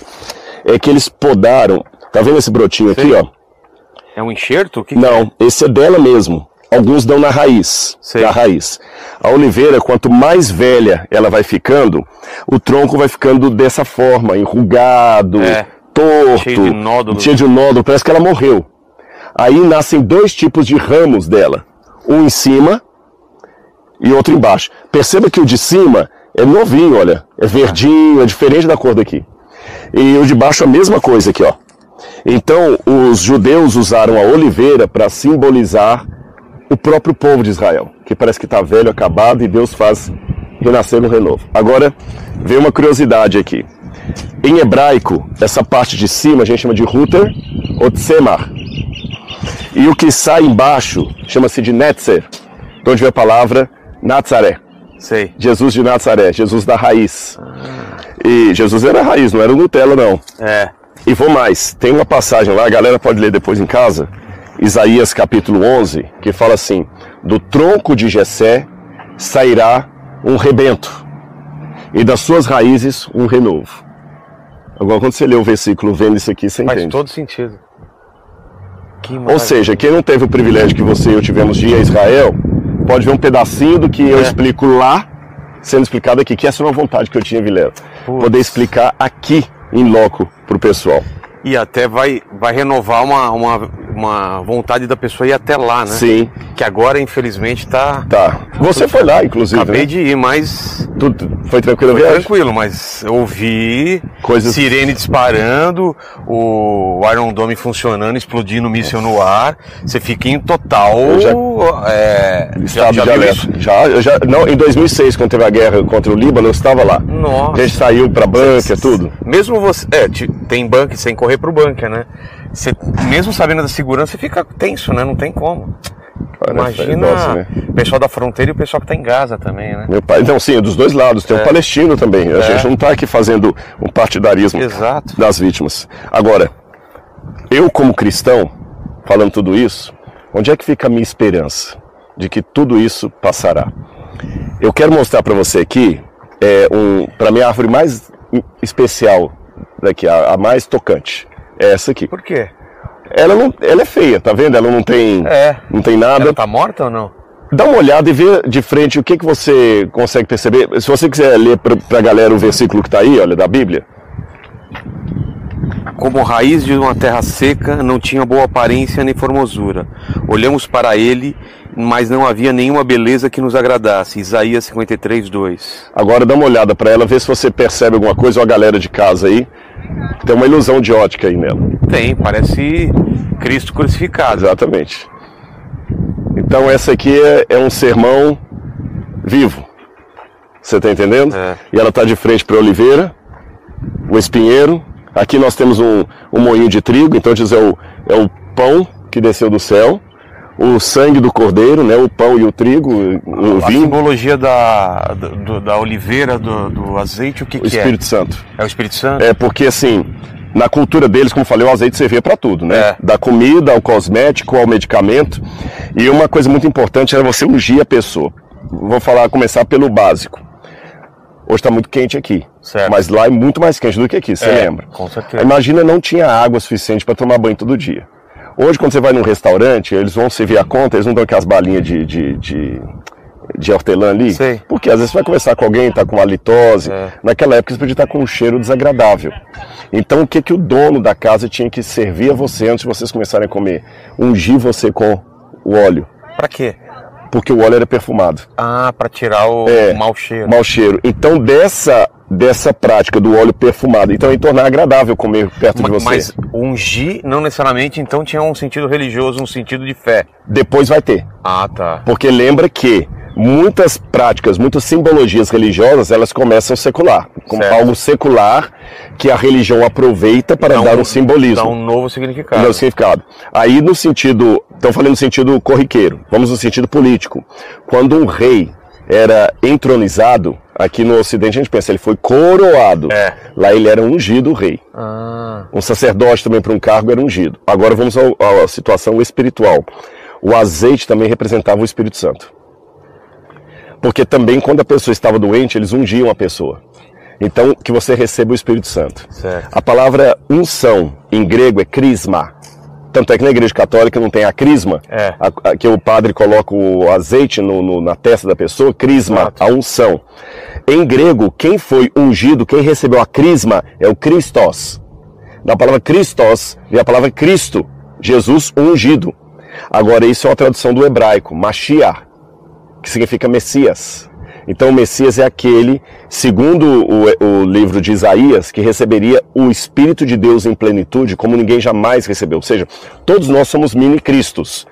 É que eles podaram, tá vendo esse brotinho aqui, ó? É um enxerto? Que Não, esse é dela mesmo. Alguns dão na raiz, Sei. da raiz. A oliveira, quanto mais velha ela vai ficando, o tronco vai ficando dessa forma, enrugado, É. torto, Cheio de nódulos. cheio de nódulo, parece que ela morreu. Aí nascem dois tipos de ramos dela, um em cima e outro embaixo. Perceba que o de cima é novinho, olha, é verdinho, é diferente da cor daqui. E o de baixo a mesma coisa aqui, ó. Então, os judeus usaram a oliveira para simbolizar o próprio povo de Israel, que parece que está velho, acabado, e Deus faz renascer no renovo. Agora, vem uma curiosidade aqui. Em hebraico, essa parte de cima a gente chama de Ruter ou Tsemar. E o que sai embaixo chama-se de Netzer, de onde vem a palavra Nazaré. Sei. Jesus de Nazaré, Jesus da raiz. E Jesus era a raiz, não era o Nutella, não. É. E vou mais, tem uma passagem lá, a galera pode ler depois em casa, Isaías capítulo 11, que fala assim: Do tronco de Jessé sairá um rebento, e das suas raízes um renovo. Agora, quando você lê o versículo vendo isso aqui, você Faz entende. todo sentido. Ou seja, quem não teve o privilégio que você e eu tivemos de ir a Israel, pode ver um pedacinho do que eu É. explico lá, sendo explicado aqui, que essa é uma vontade que eu tinha, Vilela. Putz. Poder explicar aqui, em loco, pro pessoal. E até vai, vai renovar uma, uma uma vontade da pessoa ir até lá, né? Sim, Que agora, infelizmente, tá. tá. Você foi lá, inclusive. Acabei né? de ir, mas Tudo foi tranquilo foi viagem? tranquilo, mas eu ouvi Coisas- sirene disparando, o Iron Dome funcionando, explodindo míssil no ar. Você fica em total. Eu já- é, Estado já de viu alerta. Já, eu já, não, em 2006, quando teve a guerra contra o Líbano, eu estava lá. Nossa. A gente saiu pra bunker, tudo. Mesmo você. É, te- tem bunker, sem correr pro bunker, né? Você, mesmo sabendo da segurança, você fica tenso, né? Não tem como. Cara, Imagina nossa, né? o pessoal da fronteira e o pessoal que tá em Gaza também, né? Meu pai, não, sim, dos dois lados. Tem o palestino também. A É. gente não está aqui fazendo um partidarismo Exato. das vítimas. Agora, eu como cristão, falando tudo isso, onde é que fica a minha esperança de que tudo isso passará? Eu quero mostrar para você aqui, é um, para mim a árvore mais especial daqui, a, a mais tocante, é essa aqui. Por quê? Ela não, ela é feia, tá vendo? Ela não tem, É. não tem nada. Ela tá morta ou não? Dá uma olhada e vê de frente o que, que você consegue perceber. Se você quiser ler para a galera o versículo que está aí, olha, da Bíblia. Como raiz de uma terra seca, não tinha boa aparência nem formosura. Olhamos para ele, mas não havia nenhuma beleza que nos agradasse. Isaías 53, 2. Agora dá uma olhada para ela, vê se você percebe alguma coisa ou a galera de casa aí. Tem uma ilusão de ótica aí nela. Tem, parece Cristo crucificado. Exatamente. Então essa aqui é, é um sermão vivo. Você está entendendo? É. E ela está de frente para a oliveira, o espinheiro. Aqui nós temos um, um moinho de trigo, então diz é o, é o pão que desceu do céu, o sangue do cordeiro, né? O pão e o trigo, o A vinho, simbologia da, do- da oliveira, do, do azeite, o que, o que Espírito Santo. é? É o Espírito Santo? É porque assim, na cultura deles, como falei, o azeite servia para tudo, né? É. Da comida ao cosmético, ao medicamento. E uma coisa muito importante era você ungir a pessoa. Vou falar, começar pelo básico. Hoje está muito quente aqui, Certo. mas lá é muito mais quente do que aqui, você É, lembra? com certeza. Imagina não tinha água suficiente para tomar banho todo dia. Hoje, quando você vai num restaurante, eles vão servir a conta, eles não dão aquelas balinhas de, de, de, de hortelã ali. Sei. Porque às vezes você vai conversar com alguém, tá com halitose. É. Naquela época você podia estar com um cheiro desagradável. Então o que, que o dono da casa tinha que servir a você antes de vocês começarem a comer? Ungir você com o óleo. Pra quê? Porque o óleo era perfumado. Ah, pra tirar o É, mau cheiro. Mau cheiro. Então dessa, dessa prática do óleo perfumado, então ia tornar agradável comer perto de Ma- você. Mas ungir não necessariamente então tinha um sentido religioso, um sentido de fé. Depois vai ter. Ah, tá. Porque lembra que muitas práticas, muitas simbologias religiosas, elas começam secular, como Certo. algo secular que a religião aproveita para Dá dar um- um simbolismo. Dá um novo significado. Não, significado. Aí no sentido, estão falando no sentido corriqueiro, vamos no sentido político. Quando um rei era entronizado, aqui no ocidente a gente pensa, ele foi coroado. É. Lá ele era ungido rei. Ah, Um sacerdote também para um cargo era ungido. Agora vamos à situação espiritual. O azeite também representava o Espírito Santo. Porque também quando a pessoa estava doente, eles ungiam a pessoa. Então, que você receba o Espírito Santo. Certo. A palavra unção em grego é crisma. Tanto é que na igreja católica não tem a crisma, É. a- a- que o padre coloca o azeite no- no- na testa da pessoa, crisma, Exato. a unção. Em grego, quem foi ungido, quem recebeu a crisma é o Christos. Da palavra Christos vem a palavra Cristo, Jesus ungido. Agora, isso é uma tradução do hebraico, Mashiach, que significa Messias. Então, o Messias é aquele, segundo o, o livro de Isaías, que receberia o Espírito de Deus em plenitude, como ninguém jamais recebeu. Ou seja, todos nós somos mini-cristos,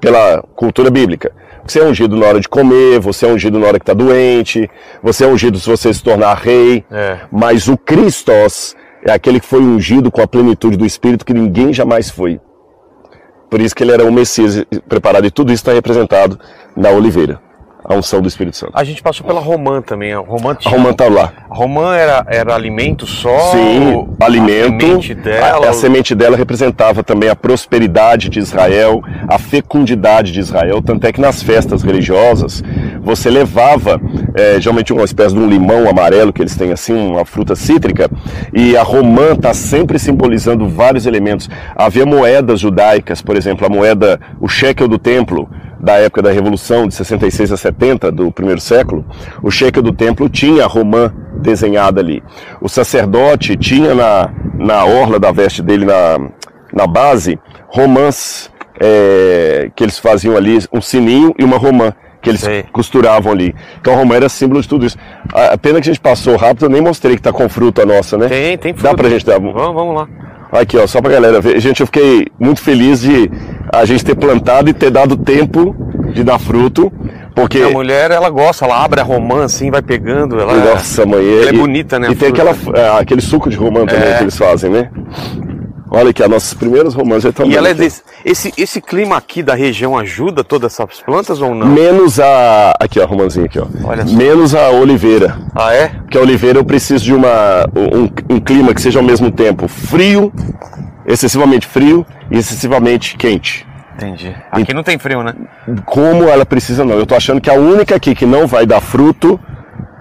pela cultura bíblica. Você é ungido na hora de comer, você é ungido na hora que está doente, você é ungido se você se tornar rei. É. Mas o Christos é aquele que foi ungido com a plenitude do Espírito que ninguém jamais foi. Por isso que ele era o Messias preparado e tudo isso está representado na oliveira, a unção do Espírito Santo. a gente passou pela Romã também. A Romã, A tinha... Romã está lá. A Romã era, era alimento só? Sim, A alimento. semente A, dela? a semente dela representava também a prosperidade de Israel, a fecundidade de Israel. Tanto é que nas festas religiosas você levava eh, geralmente uma espécie de um limão amarelo que eles têm assim, uma fruta cítrica, e a romã está sempre simbolizando vários elementos. Havia moedas judaicas, por exemplo, a moeda, o shekel do templo da época da Revolução, de 66 a 70, do primeiro século, o shekel do templo tinha a romã desenhada ali. O sacerdote tinha na, na orla da veste dele, na, na base, romãs é, que eles faziam ali, um sininho e uma romã que eles Sei. costuravam ali. Então a romã era símbolo de tudo isso. A pena que a gente passou rápido, eu nem mostrei que tá com fruta nossa, né? Tem, tem Dá fruta. pra gente dar. Vamos, vamos lá. Aqui, ó, só pra galera ver. Gente, eu fiquei muito feliz de a gente ter plantado e ter dado tempo de dar fruto, porque. A mulher, ela gosta, ela abre a romã assim, vai pegando. Ela, Nossa, mãe. ela é e- bonita, né? E tem aquela, é, aquele suco de romã também É. que eles fazem, né? Olha aqui, as nossas primeiras romãs já estão E ela é desse, esse, esse clima aqui da região ajuda todas essas plantas ou não? Menos a. Aqui, ó, a romãzinha aqui, ó. Olha só. Menos a oliveira. Ah, é? Porque a oliveira eu preciso de uma, um, um clima que seja ao mesmo tempo frio, excessivamente frio e excessivamente quente. Entendi. Aqui não tem frio, né? Como ela precisa, não. Eu tô achando que a única aqui que não vai dar fruto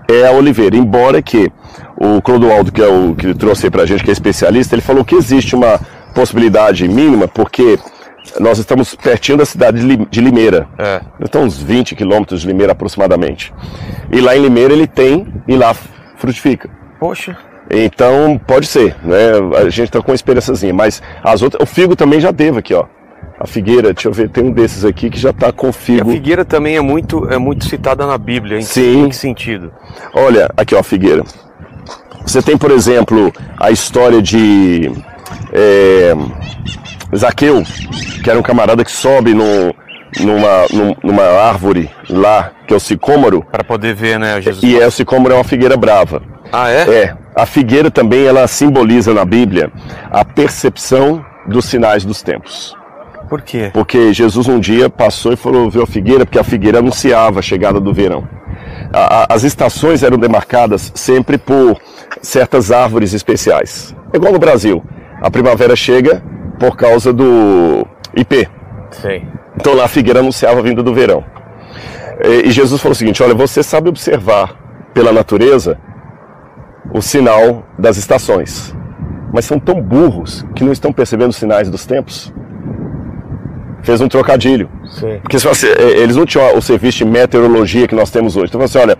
é a oliveira. Embora que o Clodoaldo, que é o que trouxe aí pra gente, que é especialista, ele falou que existe uma possibilidade mínima, porque nós estamos pertinho da cidade de Lim- de Limeira. É. Então, uns 20 quilômetros de Limeira aproximadamente. E lá em Limeira ele tem e lá frutifica. Poxa. Então, pode ser, né? A gente tá com uma experiênciazinha, mas as outras. O figo também já teve aqui, ó. A figueira, deixa eu ver, tem um desses aqui que já tá com E a figo. figueira também é muito, é muito citada na Bíblia. Em, Sim. em que sentido? Olha, aqui, ó, a figueira. Você tem, por exemplo, a história de é, Zaqueu, que era um camarada que sobe no, numa, num- numa árvore lá, que é o sicômoro, Para poder ver, né, Jesus? e é, o sicômoro é uma figueira brava. Ah, é? É, a figueira também ela simboliza na Bíblia a percepção dos sinais dos tempos. Por quê? Porque Jesus um dia passou e falou, viu a figueira, porque a figueira anunciava a chegada do verão. A- a- as estações eram demarcadas sempre por certas árvores especiais. É igual no Brasil. A primavera chega por causa do IP. Sei. Então lá a figueira anunciava a vinda do verão. E Jesus falou o seguinte: olha, você sabe observar pela natureza o sinal das estações, mas são tão burros que não estão percebendo os sinais dos tempos. Fez um trocadilho. Sei. Porque eh, eles não tinham o serviço de meteorologia que nós temos hoje. Então, você olha,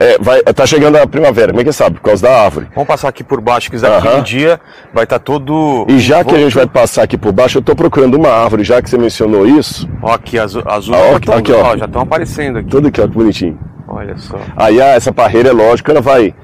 é, vai, tá chegando a primavera, como é que sabe? Por causa da árvore. Vamos passar aqui por baixo, que daqui Aham. um dia vai estar todo. E já que a gente vai passar aqui por baixo, eu estou procurando uma árvore, já que você mencionou isso. Ó, aqui, as, as Ah, ó, uvas tão- aqui, ó. ó, já estão aparecendo aqui. Tudo aqui, ó, que bonitinho. Olha só. Aí ah, essa parreira é lógico, ela vai.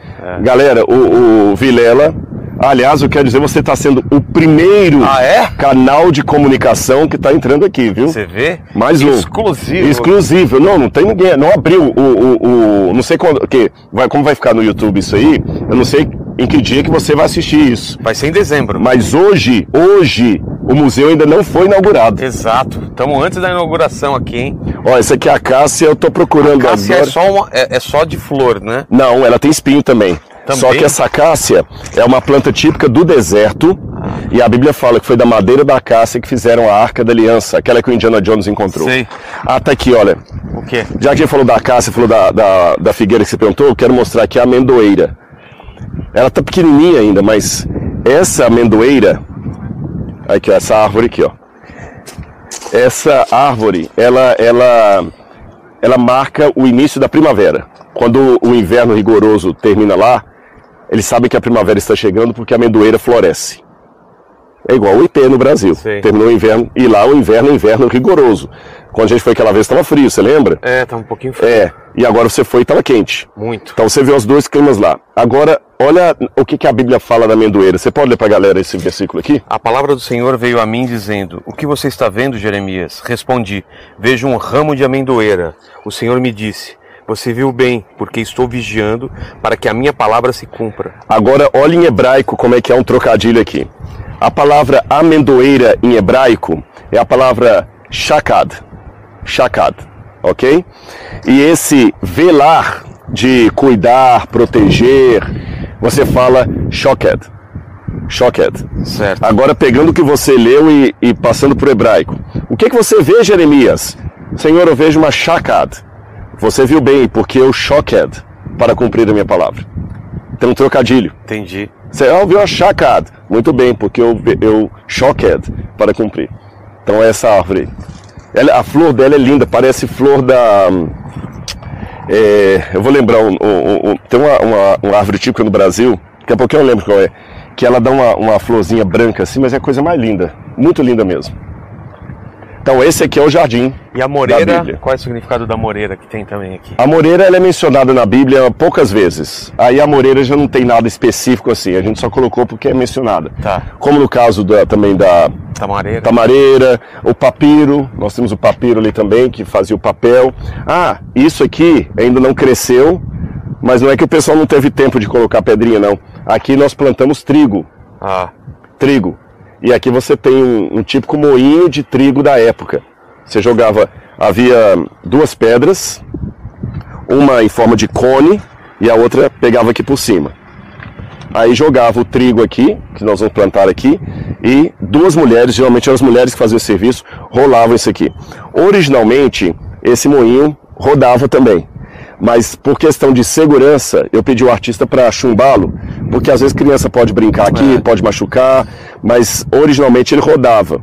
Galera, o, o Vilela, aliás, eu quero dizer, você está sendo o primeiro Ah, é? canal de comunicação que está entrando aqui, viu? Você vê? Mais um. Exclusivo. Exclusivo. Não, não tem ninguém. Não abriu o. o, o- não sei quando. Que, vai, como vai ficar no YouTube isso aí. Eu não sei em que dia que você vai assistir isso. Vai ser em dezembro. Mas hoje, hoje, o museu ainda não foi inaugurado. Exato. Estamos antes da inauguração aqui, hein? Ó, essa aqui é a Cássia, eu tô procurando Cássia agora. é só, uma, é, é só de flor, né? Não, ela tem espinho também. Também? Só que essa cássia é uma planta típica do deserto. E a Bíblia fala que foi da madeira da cássia que fizeram a Arca da Aliança, aquela que o Indiana Jones encontrou. Sei. Ah, tá aqui, olha. O quê? Já que a gente falou da cássia, falou da, da, da figueira que você perguntou, eu quero mostrar aqui a amendoeira. Ela tá pequenininha ainda, mas essa amendoeira, aqui ó, essa árvore aqui, ó. Essa árvore, ela, ela, ela marca o início da primavera. Quando o inverno rigoroso termina lá, eles sabem que a primavera está chegando porque a amendoeira floresce. É igual o IP no Brasil. Sei. Terminou o inverno e lá o inverno é inverno rigoroso. Quando a gente foi aquela vez estava frio, você lembra? É, tá um pouquinho frio. É, e agora você foi e estava quente. Muito. Então você viu os dois climas lá. Agora, olha o que, que a Bíblia fala da amendoeira. Você pode ler para a galera esse versículo aqui? A palavra do Senhor veio a mim dizendo: O que você está vendo, Jeremias? Respondi: Vejo um ramo de amendoeira. O Senhor me disse: Você viu bem, porque estou vigiando para que a minha palavra se cumpra. Agora, olha em hebraico como é que é um trocadilho aqui. A palavra amendoeira em hebraico é a palavra shakad. Shakad, ok? E esse velar de cuidar, proteger, você fala shoked. Shoked. Certo. Agora, pegando o que você leu e, e passando para o hebraico. O que, que você vê, Jeremias? Senhor, eu vejo uma shakad. Você viu bem, porque eu shoked para cumprir a minha palavra. Tem um trocadilho. Entendi. Você ah, viu a shakad. Muito bem, porque eu, eu shoked para cumprir. Então, é essa árvore. Ela, a flor dela é linda, parece flor da. é, eu vou lembrar, um, um- um- tem uma, uma, uma árvore típica no Brasil, daqui a pouquinho eu lembro qual é, que ela dá uma, uma florzinha branca assim, mas é a coisa mais linda, muito linda mesmo. Então esse aqui é o jardim. E a moreira, qual é o significado da moreira que tem também aqui? A moreira ela é mencionada na Bíblia poucas vezes. Aí a moreira já não tem nada específico assim, a gente só colocou porque é mencionada. Tá. Como no caso da- também da Tamareira. tamareira, o papiro, nós temos o papiro ali também que fazia o papel. Ah, isso aqui ainda não cresceu, mas não é que o pessoal não teve tempo de colocar pedrinha não. Aqui nós plantamos trigo, Ah, trigo. E aqui você tem um, um típico moinho de trigo da época. Você jogava, havia duas pedras, uma em forma de cone e a outra pegava aqui por cima. Aí jogava o trigo aqui, que nós vamos plantar aqui, e duas mulheres, geralmente eram as mulheres que faziam o serviço, rolavam isso aqui. Originalmente, esse moinho rodava também. Mas por questão de segurança, eu pedi o artista para chumbá-lo, porque às vezes criança pode brincar aqui, pode machucar, mas originalmente ele rodava.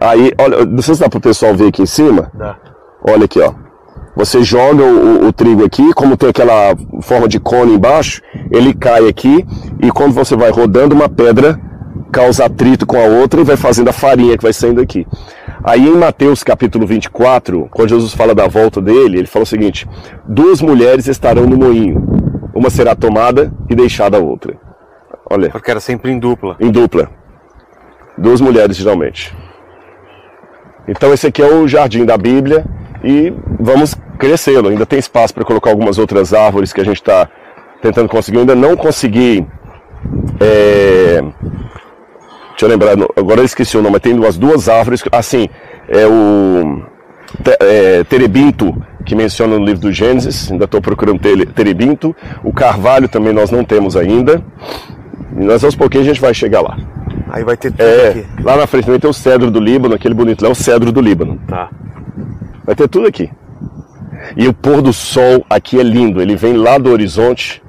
Aí, olha, não sei se dá para o pessoal ver aqui em cima. dá. Olha aqui, ó. Você joga o, o- o trigo aqui, como tem aquela forma de cone embaixo, ele cai aqui e quando você vai rodando uma pedra causa atrito com a outra e vai fazendo a farinha que vai saindo aqui. Aí em Mateus capítulo 24, quando Jesus fala da volta dele, ele fala o seguinte: duas mulheres estarão no moinho, uma será tomada e deixada a outra. Olha, Porque era sempre em dupla. em dupla. Duas mulheres, geralmente. Então, esse aqui é o jardim da Bíblia e vamos crescê-lo. Ainda tem espaço para colocar algumas outras árvores que a gente está tentando conseguir. Eu ainda não consegui. é, Deixa eu lembrar, agora eu esqueci o nome, mas tem umas duas árvores. Assim, é o é, terebinto, que menciona no livro do Gênesis. Ainda estou procurando terebinto. O carvalho também nós não temos ainda. E nós aos pouquinhos a gente vai chegar lá. Aí vai ter tudo É, aqui. lá na frente também tem o cedro do Líbano, aquele bonito lá, é o cedro do Líbano. Tá. Vai ter tudo aqui. E o pôr do sol aqui é lindo, ele vem lá do horizonte.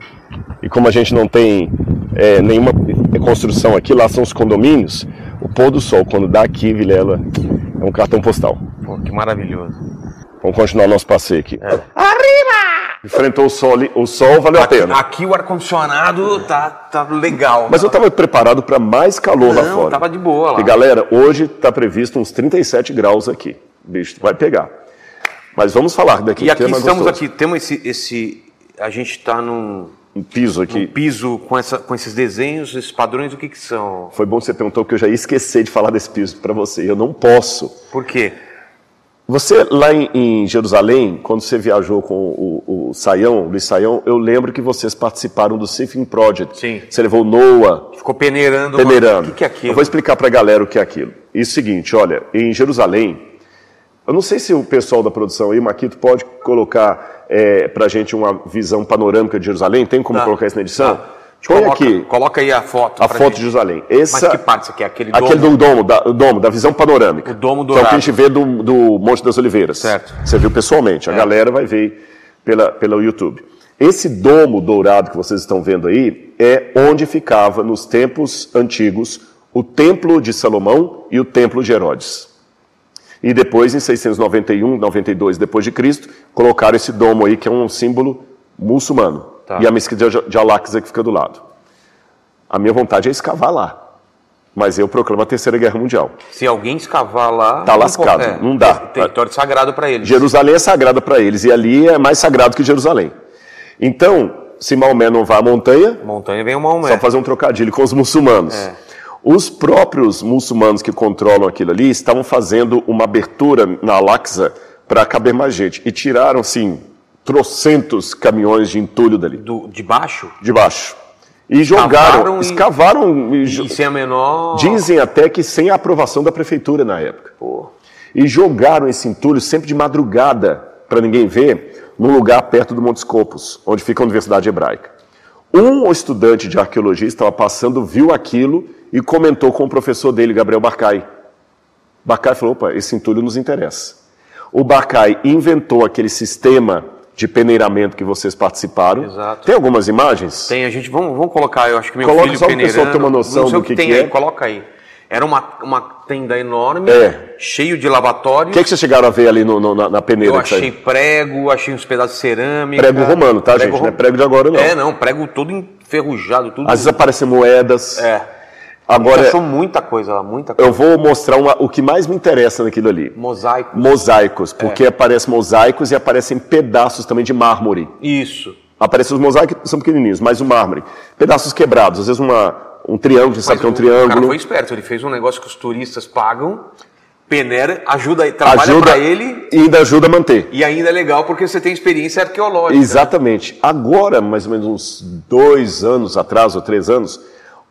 E como a gente não tem é, nenhuma construção aqui, lá são os condomínios, o pôr do sol, quando dá aqui, Vilela, é um cartão postal. Pô, que maravilhoso. Vamos continuar nosso passeio aqui. Arriba! Enfrentou o sol, ali, o sol valeu a Aqui, pena. aqui o ar-condicionado tá, tá legal. Mas eu estava preparado para mais calor lá Não, fora. tava de boa lá. E galera, hoje está previsto uns 37 graus aqui. Bicho, vai pegar. Mas vamos falar daqui. E aqui que é estamos gostoso. aqui, temos esse, esse a gente está num, Um piso aqui. piso com, essa, com esses desenhos, esses padrões, o que que são? Foi bom que você perguntou, porque eu já ia esquecer de falar desse piso para você. Eu não posso. Por quê? Você, lá em, em Jerusalém, quando você viajou com o, o Saião, o Luiz Saião, eu lembro que vocês participaram do Symphony Project. Sim. Você levou Noah, Ficou peneirando. uma- peneirando. O que, que é aquilo? Eu vou explicar para a galera o que é aquilo. E o seguinte, olha, em Jerusalém, eu não sei se o pessoal da produção aí, Maquito, pode colocar é, para a gente uma visão panorâmica de Jerusalém. Tem como Tá. colocar isso na edição? Tá. Põe Coloca- aqui Coloca aí a foto. a foto gente. de Jerusalém. Mas Essa, que parte isso aqui? Aquele domo? Aquele do domo, da, domo, da visão panorâmica. O domo Que é o que a dourado. gente vê do, do Monte das Oliveiras. Certo. Você viu pessoalmente, a galera vai ver pela, pelo YouTube. Esse domo dourado que vocês estão vendo aí é onde ficava, nos tempos antigos, o Templo de Salomão e o Templo de Herodes. E depois, em 691, 92 depois de Cristo, colocaram esse domo aí, que é um símbolo muçulmano. Tá. E a mesquita de Al-Aqsa que fica do lado. A minha vontade é escavar lá. Mas eu proclamo a Terceira Guerra Mundial. Se alguém escavar lá. Tá não lascado, pode- não dá. é Território sagrado para eles. Jerusalém é sagrada para eles e ali é mais sagrado que Jerusalém. Então, se Maomé não vai à montanha, Montanha vem uma Maomé. só fazer um trocadilho com os muçulmanos. É. Os próprios muçulmanos que controlam aquilo ali estavam fazendo uma abertura na Al-Aqsa para caber mais gente e tiraram, assim, trocentos caminhões de entulho dali, Do, de baixo? de baixo. E jogaram, Cavaram e- escavaram e, jo- E sem a menor. Dizem até que sem a aprovação da prefeitura na época. Pô. E jogaram esse entulho sempre de madrugada, para ninguém ver, num lugar perto do Monte Scopus, onde fica a Universidade Hebraica. Um estudante de arqueologia estava passando, viu aquilo e comentou com o professor dele, Gabriel Barcai. Barcai falou: opa, esse entulho nos interessa. O Barcai inventou aquele sistema de peneiramento que vocês participaram. Exato. Tem algumas imagens? Tem, a gente. Vamos, vamos colocar, eu acho que meu Coloca filho só pro pessoal peneirando. ter uma noção do o que, que tem que aí, é. coloca aí. Era uma, uma tenda enorme, É. cheio de lavatórios. O que, é que vocês chegaram a ver ali no- no- na, na peneira? Eu achei prego, achei uns pedaços de cerâmica. Prego romano, tá, gente? Não é prego de agora, não. É, não, prego todo enferrujado, tudo. Às vezes aparecem moedas. É. Agora, Achou muita coisa lá, muita coisa. eu vou mostrar uma- o que mais me interessa naquilo ali. Mosaico. Mosaicos, porque aparecem mosaicos e aparecem pedaços também de mármore. Isso. Aparecem os mosaicos, são pequenininhos, mas o mármore. Pedaços quebrados, às vezes uma, um triângulo, você sabe que é um o cara triângulo. foi esperto, ele fez um negócio que os turistas pagam, peneira, ajuda, trabalha Ajuda pra ele e ainda ajuda a manter. e ainda é legal porque você tem experiência arqueológica. Exatamente. Agora, mais ou menos uns dois anos atrás, ou três anos,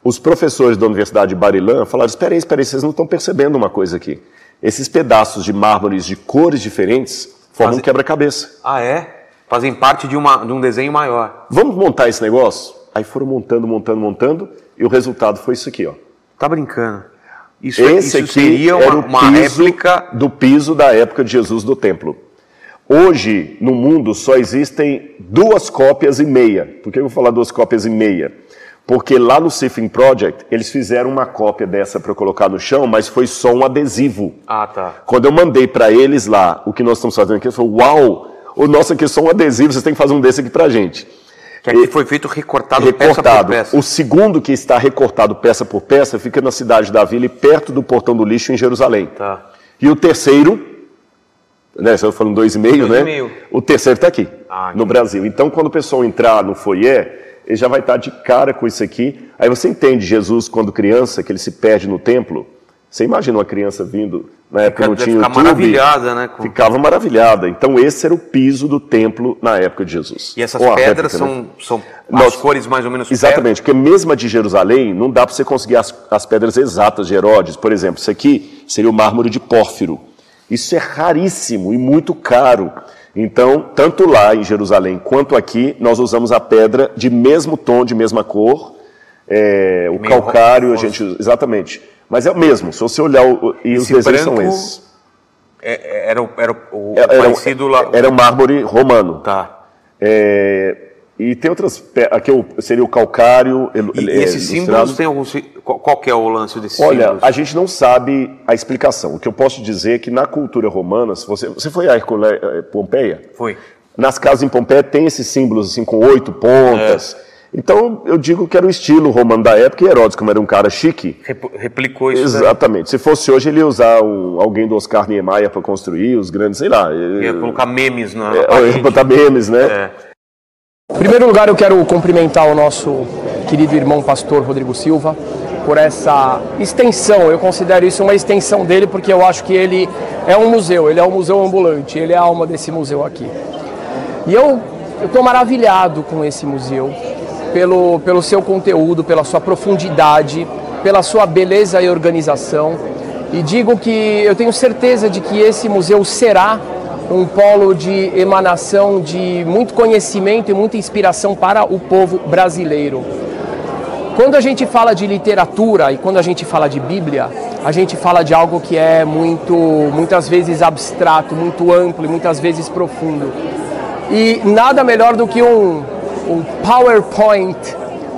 os professores da Universidade de Barilã falaram: espera aí, espera aí, vocês não estão percebendo uma coisa aqui. Esses pedaços de mármores de cores diferentes formam um quebra-cabeça. Ah, é? Fazem parte de, uma, de um desenho maior. Vamos montar esse negócio? Aí foram montando, montando, montando, e o resultado foi isso aqui, ó. Tá brincando. Isso, Esse isso aqui seria uma, era o uma réplica. do piso da época de Jesus do templo. Hoje, no mundo, só existem duas cópias e meia. Por que eu vou falar duas cópias e meia? Porque lá no Sifting Project, eles fizeram uma cópia dessa para colocar no chão, mas foi só um adesivo. Ah, tá. Quando eu mandei para eles lá o que nós estamos fazendo aqui, eles falaram, uau, o nosso aqui é só um adesivo, vocês têm que fazer um desse aqui pra gente. Que aqui foi feito recortado, peça por Recortado. peça. O segundo que está recortado peça por peça fica na cidade da Vila, perto do portão do lixo em Jerusalém. Tá. E o terceiro, né, você está falando dois e meio, Dois né? e meio. O terceiro está aqui, Ah, no Brasil. Então, quando o pessoal entrar no foyer, ele já vai estar de cara com isso aqui. Aí você entende Jesus quando criança, que ele se perde no templo. Você imagina uma criança vindo, na época não Deve tinha YouTube. maravilhada, né? com- Ficava maravilhada. Então, esse era o piso do templo na época de Jesus. E essas Ou pedras réplica, né? são, são Nós- as cores mais ou menos Exatamente, porque mesmo a de Jerusalém, não dá para você conseguir as, as pedras exatas de Herodes. Por exemplo, isso aqui seria o mármore de Pórfiro. Isso é raríssimo e muito caro. Então, tanto lá em Jerusalém quanto aqui, nós usamos a pedra de mesmo tom, de mesma cor. É, o Meio calcário, a gente exatamente. Mas é o mesmo, se você olhar o, e os Esse desenhos são esses. É- é- era, o- era o o Era, parecido lá. era um mármore romano. Tá. É, e tem outras. Aqui é seria o calcário. E, é, esses símbolos tem algum. Qual, é o lance desses Olha, símbolos? a gente não sabe a explicação. O que eu posso dizer é que na cultura romana, se você, você foi a Herculé, eh, Pompeia? Foi. Nas casas em Pompeia tem esses símbolos assim com oito pontas. É. Então eu digo que era o estilo romano da época e Herodes, como era um cara chique. Rep- replicou isso. daí. Exatamente. Se fosse hoje, ele ia usar um- alguém do Oscar Niemeyer para construir os grandes, sei lá. Ia colocar memes na, na É, parede. botar memes, né? É. Em primeiro lugar, eu quero cumprimentar o nosso querido irmão pastor Rodrigo Silva por essa extensão. Eu considero isso uma extensão dele porque eu acho que ele é um museu, ele é um museu ambulante, ele é a alma desse museu aqui. E eu estou maravilhado com esse museu, pelo, pelo seu conteúdo, pela sua profundidade, pela sua beleza e organização. E digo que eu tenho certeza de que esse museu será um polo de emanação de muito conhecimento e muita inspiração para o povo brasileiro. Quando a gente fala de literatura e quando a gente fala de Bíblia, a gente fala de algo que é muito, muitas vezes abstrato, muito amplo e muitas vezes profundo. E nada melhor do que um, um PowerPoint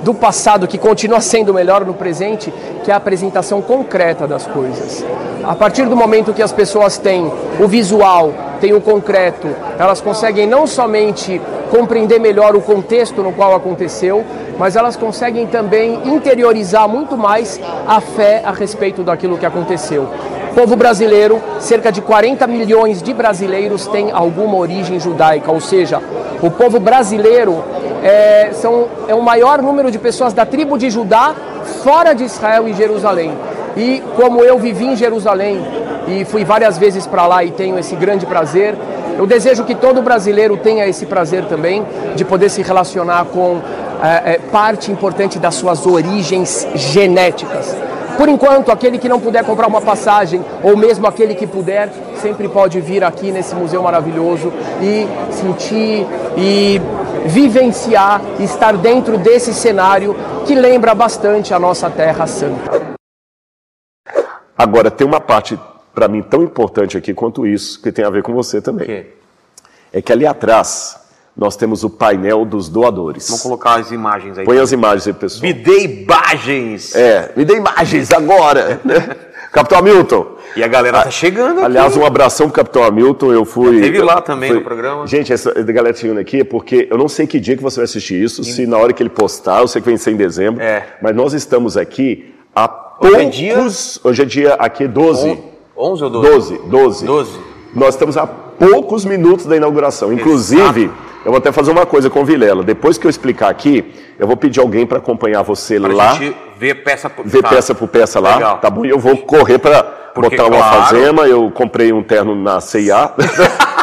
do passado que continua sendo melhor no presente, que é a apresentação concreta das coisas. A partir do momento que as pessoas têm o visual, têm o concreto, elas conseguem não somente compreender melhor o contexto no qual aconteceu, mas elas conseguem também interiorizar muito mais a fé a respeito daquilo que aconteceu. Povo brasileiro, cerca de 40 milhões de brasileiros têm alguma origem judaica, ou seja, o povo brasileiro é, são, é o maior número de pessoas da tribo de Judá fora de Israel e Jerusalém. E como eu vivi em Jerusalém e fui várias vezes para lá e tenho esse grande prazer, eu desejo que todo brasileiro tenha esse prazer também de poder se relacionar com é, é, parte importante das suas origens genéticas. Por enquanto, aquele que não puder comprar uma passagem, ou mesmo aquele que puder, sempre pode vir aqui nesse museu maravilhoso e sentir e vivenciar, estar dentro desse cenário que lembra bastante a nossa Terra Santa. Agora, tem uma parte, para mim, tão importante aqui quanto isso, que tem a ver com você também. É que ali atrás nós temos o painel dos doadores. Vamos colocar as imagens aí. Põe as imagens aí, pessoal. Me dê imagens! É, me dê imagens agora, né? Capitão Hamilton. E a galera tá chegando aqui. Aliás, um abração pro Capitão Hamilton. Eu fui. teve lá também fui- no programa. Gente, essa galera chegando aqui é porque eu não sei que dia que você vai assistir isso, se na hora que ele postar, eu sei que vem ser em dezembro. É. Mas nós estamos aqui há Hoje é poucos. Hoje é dia aqui 12. 11 ou 12? 12, 12. 12. Nós estamos a poucos minutos da inauguração. Inclusive, eu vou até fazer uma coisa com o Vilela. Depois que eu explicar aqui, eu vou pedir alguém para acompanhar você Pra lá, gente ver peça por ver tá. peça por peça lá, Legal. tá bom? E eu vou correr para botar uma claro. alfazema. Eu comprei um terno na CIA. <laughs>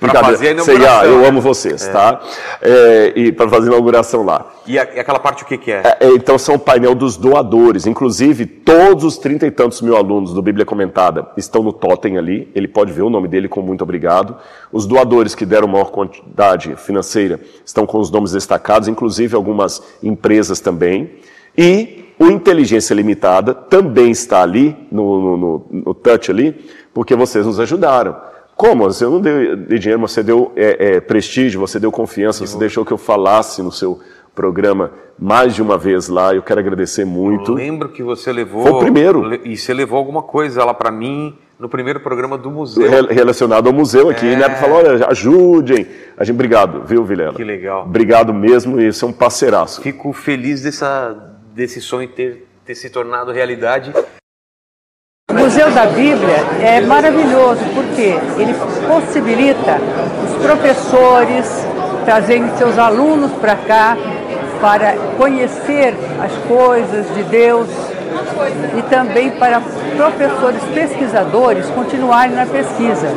Brincadeira. fazer a inauguração, eu amo vocês, tá? É, e para fazer a inauguração lá. E, a- e aquela parte o que, que é? É, Então são o painel dos doadores. Inclusive, todos os trinta e tantos mil alunos do Bíblia Comentada estão no totem ali. Ele pode ver o nome dele com muito obrigado. Os doadores que deram maior quantidade financeira estão com os nomes destacados, inclusive algumas empresas também. E o Inteligência Limitada também está ali, no, no, no- no touch ali, porque vocês nos ajudaram. Como? Você não deu de dinheiro, mas você deu é, é, prestígio, você deu confiança, você deixou que eu falasse no seu programa mais de uma vez lá. Eu quero agradecer Eu muito. lembro que você levou. Foi o primeiro. E você levou alguma coisa lá pra mim no primeiro programa do museu. Re- Relacionado ao museu aqui, né? Falou, olha, ajudem. A gente, obrigado, viu, Vilela? Que legal. Obrigado mesmo, e isso é um parceiraço. Fico feliz dessa, desse sonho ter, ter se tornado realidade. O Museu da Bíblia é maravilhoso porque ele possibilita os professores trazerem seus alunos para cá para conhecer as coisas de Deus e também para professores pesquisadores continuarem na pesquisa.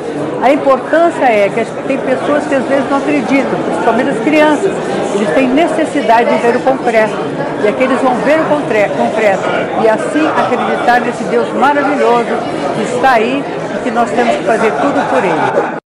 A importância é que tem pessoas que às vezes não acreditam, principalmente as crianças. Eles têm necessidade de ver o concreto. E aqui eles vão ver o concre- concreto. E assim acreditar nesse Deus maravilhoso que está aí e que nós temos que fazer tudo por ele.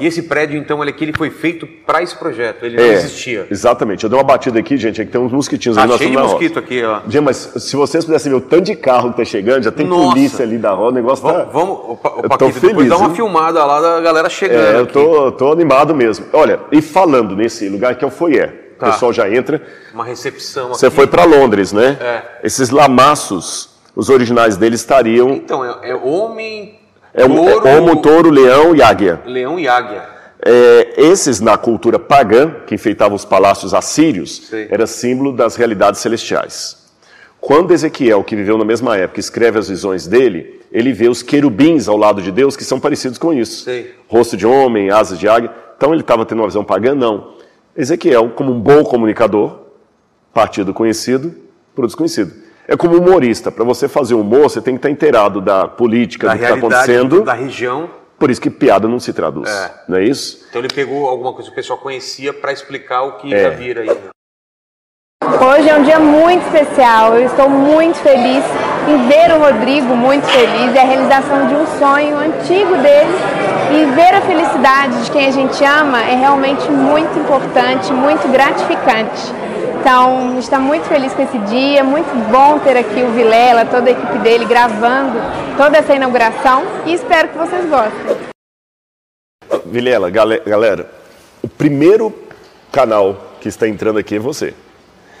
E esse prédio, então, ele aqui ele foi feito para esse projeto. Ele não É, existia. Exatamente. Eu dei uma batida aqui, gente, aqui tem uns mosquitinhos ali Tá nós cheio de na mosquito aqui, ó. Gente, mas se vocês pudessem ver o tanto de carro que tá chegando, já tem Nossa. polícia ali da roda, o negócio tá... Vamos, vamos o, Pa- Paquito, depois feliz, dá uma filmada lá da galera chegando. É, eu tô, tô animado mesmo. Olha, e falando nesse lugar que é o foyer, Tá. o pessoal já entra. Uma recepção Você aqui. foi para Londres, né? É. Esses lamaços, os originais deles estariam. Então, é, é homem, É um touro, é homo, touro, leão e águia. leão e águia. É, esses, na cultura pagã, que enfeitavam os palácios assírios, Sei. era símbolo das realidades celestiais. Quando Ezequiel, que viveu na mesma época, escreve as visões dele, ele vê os querubins ao lado de Deus que são parecidos com isso. Sei. Rosto de homem, asas de águia. Então ele estava tendo uma visão pagã? Não. Ezequiel, como um bom comunicador, partir do conhecido para o desconhecido. É como humorista. Para você fazer humor, você tem que estar inteirado da política, Da do que está acontecendo. da região. Por isso que piada não se traduz. É. Não é isso? Então ele pegou alguma coisa que o pessoal conhecia para explicar o que É. ia vir aí. né? Hoje é um dia muito especial. Eu estou muito feliz em ver o Rodrigo muito feliz. É a realização de um sonho antigo dele. E ver a felicidade de quem a gente ama é realmente muito importante, muito gratificante. Então, a gente está muito feliz com esse dia. Muito bom ter aqui o Vilela, toda a equipe dele gravando toda essa inauguração. E espero que vocês gostem. Vilela, gale- galera, o primeiro canal que está entrando aqui é você.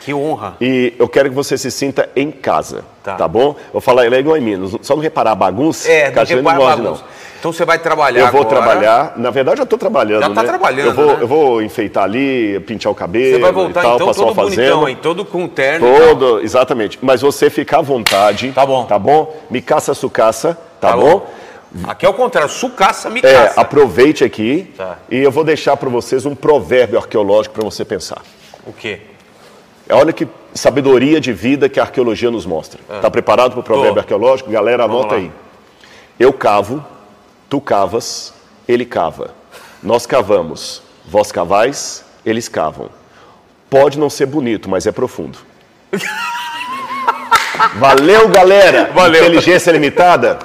Que honra. E eu quero que você se sinta em casa, Tá. tá, bom? Eu vou falar, ele é igual em mim, só não reparar a bagunça, É, que a não gente não gosta, bagunça. não. Então você vai trabalhar Eu vou agora. trabalhar, na verdade eu estou trabalhando, Já tá né? trabalhando, eu vou, né? eu vou enfeitar ali, pintar o cabelo Você vai voltar e tal, então todo fazenda. bonitão aí, todo com terno. Todo, exatamente. Mas você fica à vontade. Tá bom. Tá bom? Me caça, sucaça, tá, Tá bom? Aqui é o contrário, sucaça me É, caça. aproveite aqui Tá. e eu vou deixar para vocês um provérbio arqueológico para você pensar. O quê? É, Olha que sabedoria de vida que a arqueologia nos mostra. Está preparado para o provérbio Tô. arqueológico? Galera, Vamos anota lá. aí. Eu cavo, tu cavas, ele cava. Nós cavamos, vós cavais, eles cavam. Pode não ser bonito, mas é profundo. <laughs> Valeu, galera! Valeu. Inteligência limitada.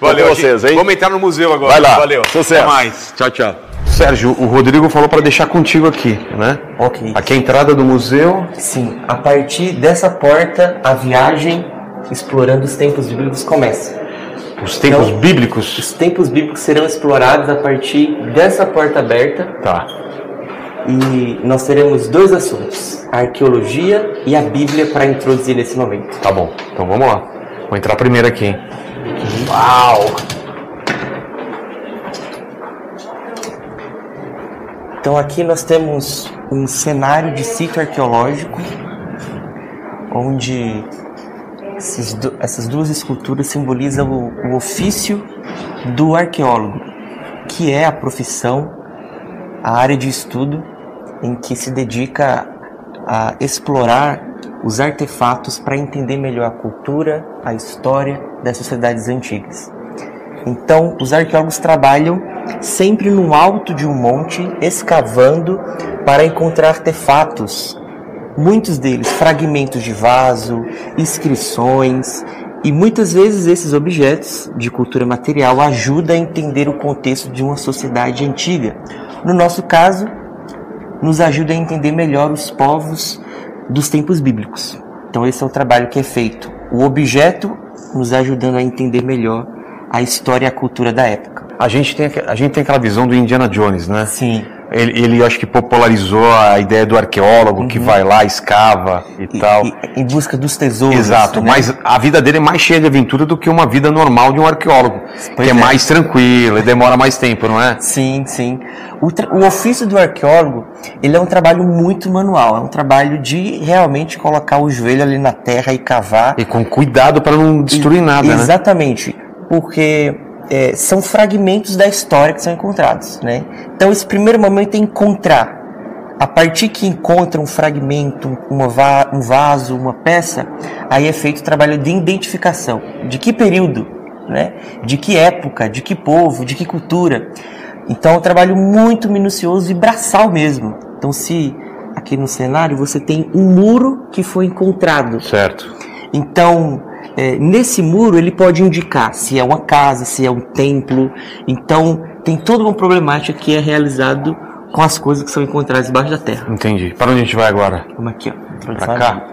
Valeu, Com vocês, hein? Vamos entrar no museu agora. Vai lá. Valeu. Sucesso. Até mais. Tchau, tchau. Sérgio, o Rodrigo falou para deixar contigo aqui, né? Ok. Aqui é a entrada do museu. Sim, a partir dessa porta, a viagem explorando os tempos bíblicos começa. Os tempos Então, bíblicos. Os tempos bíblicos serão explorados a partir dessa porta aberta Tá. e nós teremos dois assuntos: a arqueologia e a Bíblia para introduzir nesse momento. Tá bom. Então vamos lá. Vou entrar primeiro aqui, hein? Então aqui nós temos um cenário de sítio arqueológico onde Du- essas duas esculturas simbolizam o, o ofício do arqueólogo, que é a profissão, a área de estudo em que se dedica a explorar os artefatos para entender melhor a cultura, a história das sociedades antigas. Então, os arqueólogos trabalham sempre no alto de um monte, escavando para encontrar artefatos, muitos deles fragmentos de vaso, inscrições, e muitas vezes esses objetos de cultura material ajudam a entender o contexto de uma sociedade antiga. No nosso caso, nos ajuda a entender melhor os povos dos tempos bíblicos. Então esse é o trabalho que é feito. O objeto nos ajudando a entender melhor a história e a cultura da época. A gente tem, a gente tem aquela visão do Indiana Jones, né? Sim. Ele, ele acho que popularizou a ideia do arqueólogo que vai lá, escava e, tal. Uhum. E- em busca dos tesouros. Exato, né? mas a vida dele é mais cheia de aventura do que uma vida normal de um arqueólogo, Pois que é, é. mais tranquila e demora mais tempo, não é? Sim, sim. O, o ofício do arqueólogo, ele é um trabalho muito manual, é um trabalho de realmente colocar o joelho ali na terra e cavar. E com cuidado para não destruir nada, né? Exatamente, porque é, são fragmentos da história que são encontrados, né? Então esse primeiro momento é encontrar. A partir que encontra um fragmento, uma va- um vaso, uma peça, aí é feito o trabalho de identificação. De que período, né? De que época, de que povo, de que cultura. Então é um trabalho muito minucioso e braçal mesmo. Então se aqui no cenário você tem um muro que foi encontrado. Certo. Então, é, nesse muro ele pode indicar se é uma casa, se é um templo. Então, tem toda uma problemática que é realizado com as coisas que são encontradas debaixo da terra. Entendi. Para onde a gente vai agora? Vamos aqui, ó. Pra cá?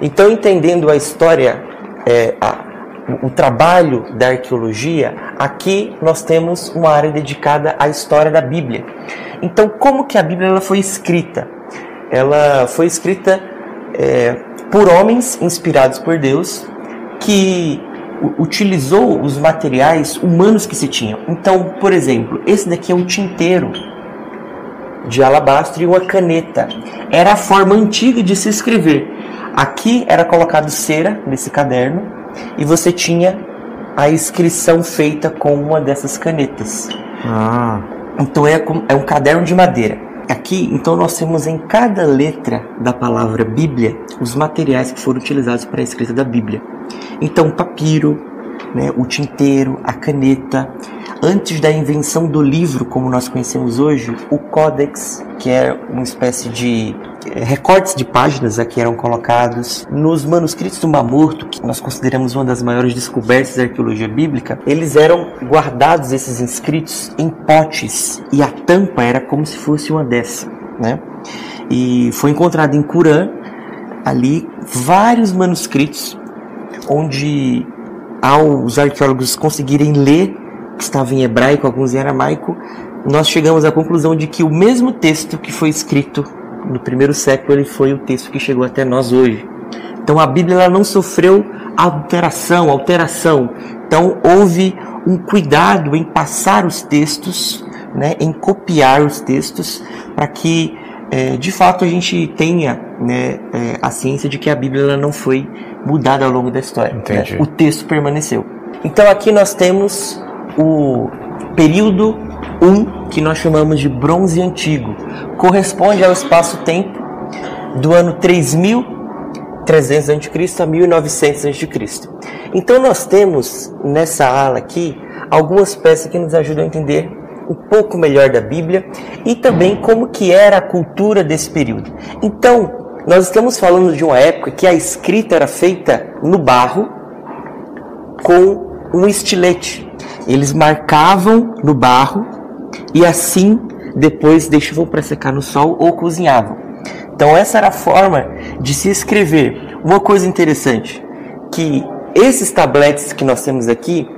Então, entendendo a história, é, a- o, o trabalho da arqueologia, aqui nós temos uma área dedicada à história da Bíblia. Então, como que a Bíblia ela foi escrita? Ela foi escrita é, por homens inspirados por Deus que utilizou os materiais humanos que se tinham. Então, por exemplo, esse daqui é um tinteiro de alabastro e uma caneta. Era a forma antiga de se escrever. Aqui era colocado cera nesse caderno e você tinha a inscrição feita com uma dessas canetas. Ah, Então é, é um caderno de madeira. Aqui, então, nós temos em cada letra da palavra Bíblia os materiais que foram utilizados para a escrita da Bíblia. Então, papiro, né, o tinteiro, a caneta. Antes da invenção do livro, como nós conhecemos hoje, o códex, que é uma espécie de eh, recortes de páginas aqui eram colocados. Nos manuscritos do Mar Morto, que nós consideramos uma das maiores descobertas da arqueologia bíblica, eles eram guardados, esses inscritos, em potes. E a tampa era como se fosse uma dessa, né? E foi encontrado em Curã, ali, vários manuscritos onde ao os arqueólogos conseguirem ler, que estava em hebraico, alguns em aramaico, nós chegamos à conclusão de que o mesmo texto que foi escrito no primeiro século, ele foi o texto que chegou até nós hoje. Então a Bíblia ela não sofreu alteração, alteração. Então houve um cuidado em passar os textos, né, em copiar os textos, para que é, de fato a gente tenha né, é, a ciência de que a Bíblia ela não foi mudada ao longo da história. Né? O texto permaneceu. Então aqui nós temos o período 1, que nós chamamos de Bronze Antigo. Corresponde ao espaço-tempo do ano 3300 a.C. a 1900 a.C. Então nós temos nessa ala aqui algumas peças que nos ajudam a entender um pouco melhor da Bíblia e também como que era a cultura desse período. Então, nós estamos falando de uma época que a escrita era feita no barro com um estilete. Eles marcavam no barro e assim depois deixavam para secar no sol ou cozinhavam. Então essa era a forma de se escrever. Uma coisa interessante, que esses tabletes que nós temos aqui,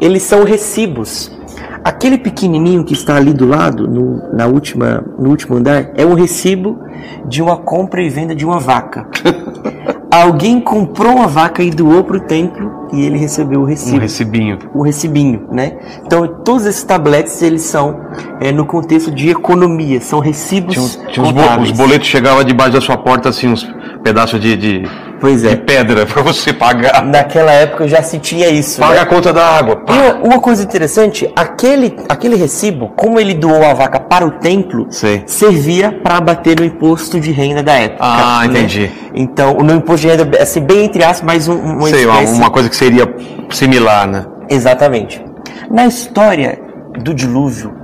eles são recibos. Aquele pequenininho que está ali do lado, no, na última, no último andar, é um recibo de uma compra e venda de uma vaca. <laughs> Alguém comprou uma vaca e doou para o templo e ele recebeu o recibo um recibinho. o recibinho, né? Então todos esses tabletes eles são é, no contexto de economia, são recibos Tinha, tinha contábeis. os boletos chegavam debaixo da sua porta, assim, uns pedaços de, de, Pois é. de pedra <laughs> para você pagar. Naquela época já se tinha isso. Paga né? a conta da água. E uma- coisa interessante, aquele, aquele recibo, como ele doou a vaca para o templo, Sei. servia para abater no imposto de renda da época. Ah, né? entendi. Então, no imposto de renda, assim, bem entre aspas, mas um, uma Sei, uma, espécie... uma coisa que seria similar, né? Exatamente. Na história do dilúvio,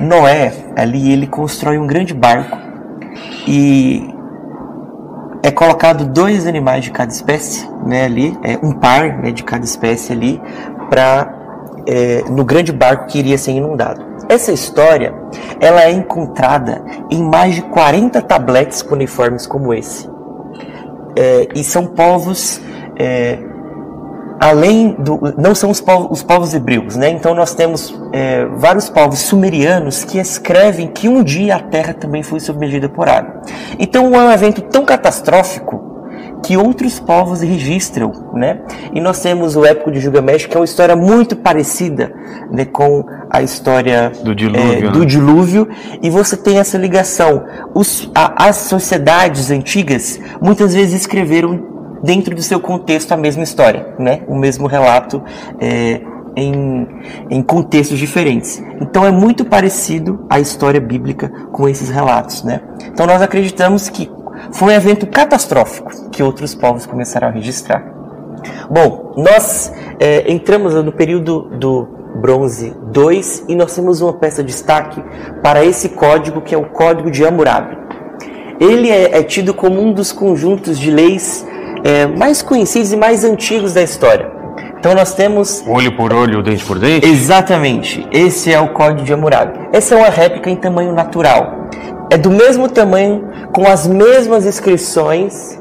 Noé, ali, ele constrói um grande barco e é colocado dois animais de cada espécie, né, ali, é, um par né, de cada espécie ali, para no grande barco que iria ser inundado. Essa história, ela é encontrada em mais de 40 tabletes cuneiformes como esse. É, e são povos é, além do não são os povos, os povos hebreus, né? Então nós temos é, vários povos sumerianos que escrevem que um dia a Terra também foi submergida por água. Então é um evento tão catastrófico que outros povos registram, né? E nós temos o épico de Gilgamesh, que é uma história muito parecida né, com a história Do dilúvio, é, do né? dilúvio, e você tem essa ligação. Os, a- as sociedades antigas muitas vezes escreveram dentro do seu contexto a mesma história, né? O mesmo relato é, em, em contextos diferentes. Então é muito parecido a história bíblica com esses relatos, né? Então nós acreditamos que foi um evento catastrófico que outros povos começaram a registrar. Bom, nós é, entramos no período do Bronze 2 e nós temos uma peça de destaque para esse código que é o Código de Hammurabi. Ele é, é tido como um dos conjuntos de leis é, mais conhecidos e mais antigos da história. Então nós temos Olho por olho, dente por dente? Exatamente. Esse é o Código de Hammurabi. Essa é uma réplica em tamanho natural. É do mesmo tamanho, com as mesmas inscrições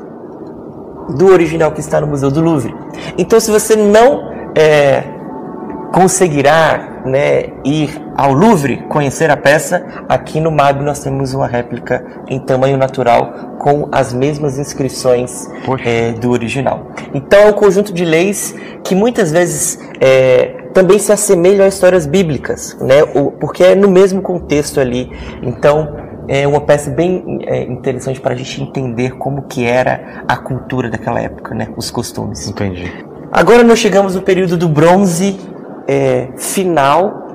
do original que está no Museu do Louvre. Então, se você não é, conseguirá né, ir ao Louvre conhecer a peça, aqui no MAB nós temos uma réplica em tamanho natural com as mesmas inscrições é, do original. Então é um conjunto de leis que muitas vezes é, também se assemelham a histórias bíblicas, né, porque é no mesmo contexto ali. Então é uma peça bem é, interessante para a gente entender como que era a cultura daquela época, né, os costumes. Entendi. Agora nós chegamos no período do bronze é, final,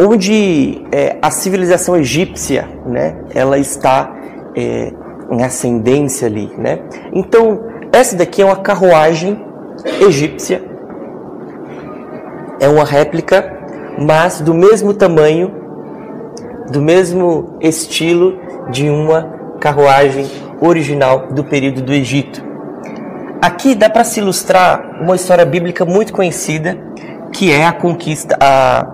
onde é, a civilização egípcia, né, ela está é, em ascendência ali, né? Então essa daqui é uma carruagem egípcia, é uma réplica, mas do mesmo tamanho, do mesmo estilo de uma carruagem original do período do Egito. Aqui dá para se ilustrar uma história bíblica muito conhecida, que é a conquista, a,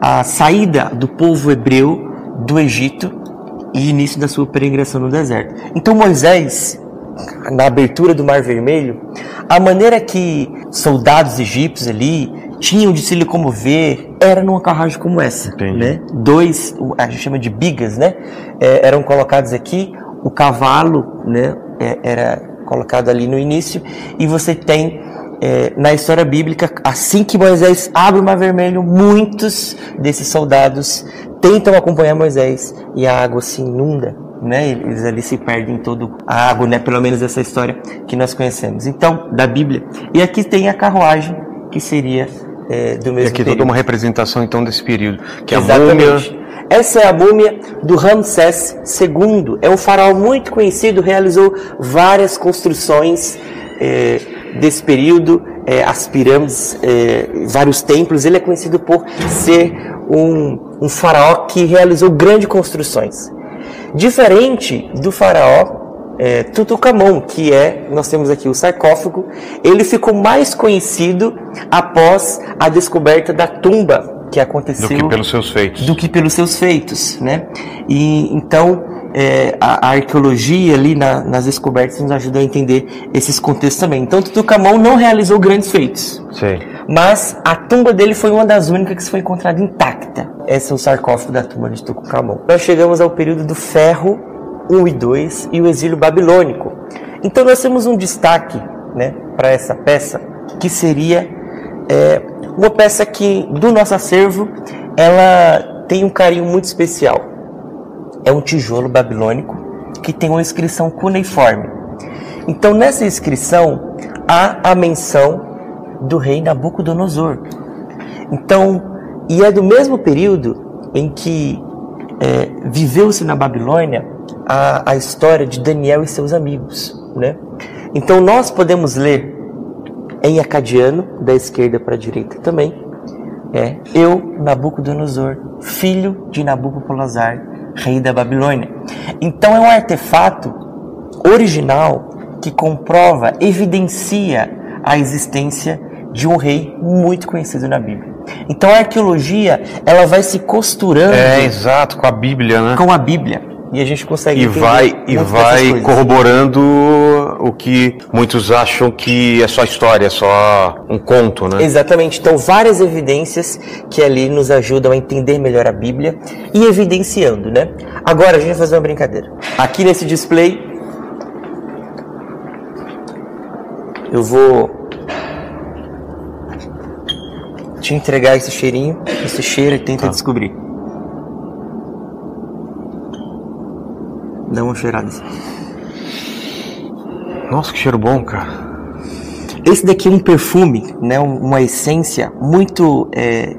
a saída do povo hebreu do Egito e início da sua peregrinação no deserto. Então Moisés, na abertura do Mar Vermelho, a maneira que soldados egípcios ali tinham de se locomover era numa carruagem como essa, né? Dois, a gente chama de bigas, né? É, eram colocados aqui, o cavalo, né? é, era colocado ali no início e você tem é, na história bíblica, assim que Moisés abre o Mar Vermelho, muitos desses soldados tentam acompanhar Moisés e a água se inunda, né? Eles ali se perdem em todo a água, né? Pelo menos essa história que nós conhecemos. Então, da Bíblia. E aqui tem a carruagem que seria é, do mesmo E aqui período. toda uma representação então desse período, que é a múmia, Essa é a múmia do Ramsés II. É um faraó muito conhecido, realizou várias construções eh, desse período, eh, as pirâmides, eh, vários templos. Ele é conhecido por ser um, um faraó que realizou grandes construções. Diferente do faraó é, Tutankhamon, que é, nós temos aqui o sarcófago, ele ficou mais conhecido após a descoberta da tumba que aconteceu do que pelos seus feitos. do que pelos seus feitos, né? E então é, a, a arqueologia ali na- nas descobertas nos ajuda a entender esses contextos também. Então Tutankhamon não realizou grandes feitos, Sei. mas a tumba dele foi uma das únicas que foi encontrada intacta. Esse é o sarcófago da tumba de Tutankhamon. Nós chegamos ao período do Ferro 1 e 2 e o exílio babilônico. Então nós temos um destaque, né, para essa peça que seria é, uma peça que do nosso acervo ela tem um carinho muito especial. É um tijolo babilônico que tem uma inscrição cuneiforme. Então nessa inscrição há a menção do rei Nabucodonosor. Então, e é do mesmo período em que é, viveu-se na Babilônia a, a história de Daniel e seus amigos. Né? Então nós podemos ler em acadiano, da esquerda para a direita também, é eu, Nabucodonosor, filho de Nabucodonosor, rei da Babilônia. Então é um artefato original que comprova, evidencia a existência de um rei muito conhecido na Bíblia. Então a arqueologia, ela vai se costurando É, exato, com a Bíblia, né? com a Bíblia. E a gente consegue E vai, e vai corroborando o que muitos acham que é só história, é só um conto, né? Exatamente. Então, várias evidências que ali nos ajudam a entender melhor a Bíblia e evidenciando, né? Agora, a gente vai fazer uma brincadeira. Aqui nesse display, eu vou te entregar esse cheirinho, esse cheiro e tenta descobrir. Dá uma cheirada. Nossa, que cheiro bom, cara. Esse daqui é um perfume, né, um- uma essência muito é,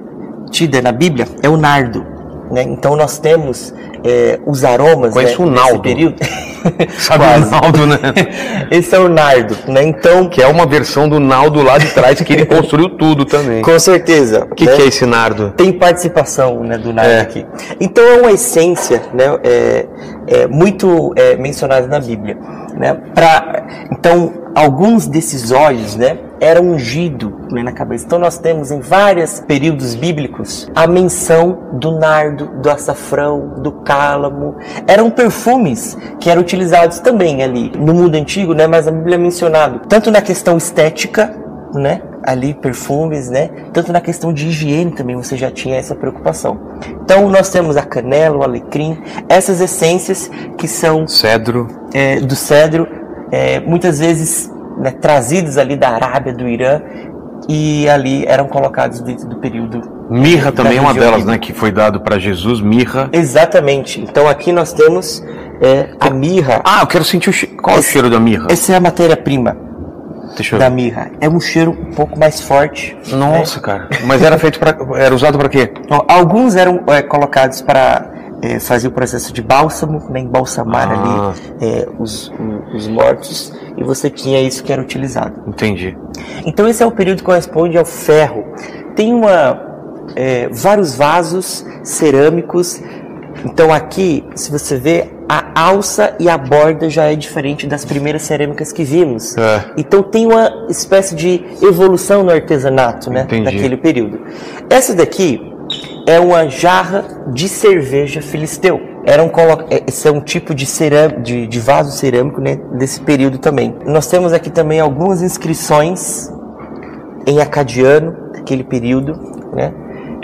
tida na Bíblia, é o nardo. Né? Então nós temos é, os aromas Conheço né, o Naldo. período. <laughs> Sabe o Naldo, né? <laughs> Esse é o nardo, né? Então, Que é uma versão do Naldo lá de trás, que ele <laughs> construiu tudo também. com certeza. O que, né? que é esse nardo? tem participação né, do nardo É. aqui. Então é uma essência né, é, é muito é, mencionada na Bíblia. Né, pra, então, alguns desses óleos né, eram ungidos né, na cabeça. Então nós temos em vários períodos bíblicos a menção do nardo, do açafrão, do cálamo. Eram perfumes que eram utilizados também ali no mundo antigo, né, mas a Bíblia é mencionado tanto na questão estética né? Ali perfumes, né? Tanto na questão de higiene também você já tinha essa preocupação. Então nós temos a canela, o alecrim, essas essências que são Cedro. é, do cedro, é, muitas vezes né, trazidos ali da Arábia, do Irã, e ali eram colocados dentro do período. Mirra também é uma delas, né? Que foi dado para Jesus. Mirra. Exatamente. Então aqui nós temos é, a mirra. Ah, eu quero sentir o cheiro. Qual é o Esse- cheiro da mirra? Essa é a matéria-prima Deixa eu da mirra. É um cheiro um pouco mais forte. né? Nossa, cara. Mas era feito para. Era usado para quê? Então, alguns eram é, colocados para é, fazer o processo de bálsamo, né, embalsamar Ah. ali é, os, os mortos, e você tinha isso que era utilizado. Entendi. Então esse é o período que corresponde ao ferro. Tem uma, é, vários vasos cerâmicos. Então aqui, se você vê, alça e a borda já é diferente das primeiras cerâmicas que vimos. É. Então tem uma espécie de evolução no artesanato, né, Entendi. daquele período. Essa daqui é uma jarra de cerveja filisteu. Era um, colo- é- esse é um tipo de, cerâmico, de, de vaso cerâmico né, desse período também. Nós temos aqui também algumas inscrições em acadiano, daquele período, né,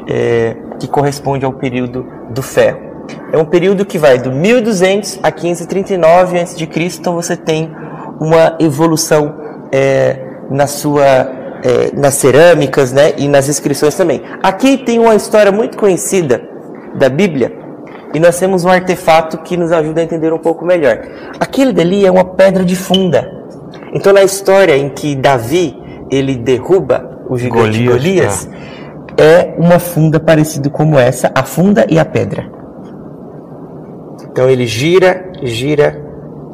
é, que corresponde ao período do ferro. É um período que vai do 1200 a 539 a.C., então você tem uma evolução é, na sua, é, nas cerâmicas né, e nas inscrições também. Aqui tem uma história muito conhecida da Bíblia, e nós temos um artefato que nos ajuda a entender um pouco melhor. Aquele dali é uma pedra de funda. Então, na história em que Davi ele derruba o gigante Golias, Golias, é uma funda parecida como essa, a funda e a pedra. Então ele gira, gira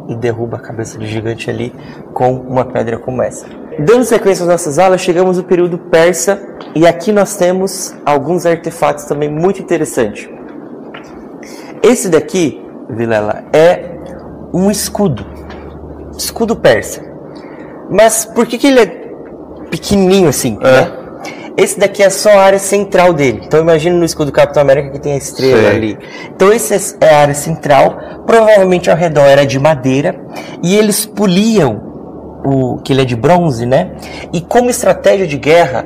e derruba a cabeça do gigante ali com uma pedra como essa. Dando sequência às nossas aulas, chegamos no período persa e aqui nós temos alguns artefatos também muito interessantes. Esse daqui, Vilela, é um escudo, escudo persa. Mas por que, que ele é pequenininho assim? Né? Esse daqui é só a área central dele. Então imagina no escudo do Capitão América que tem a estrela Sei. ali. Então esse é a área central. Provavelmente ao redor era de madeira e eles poliam o que ele é de bronze, né? E como estratégia de guerra,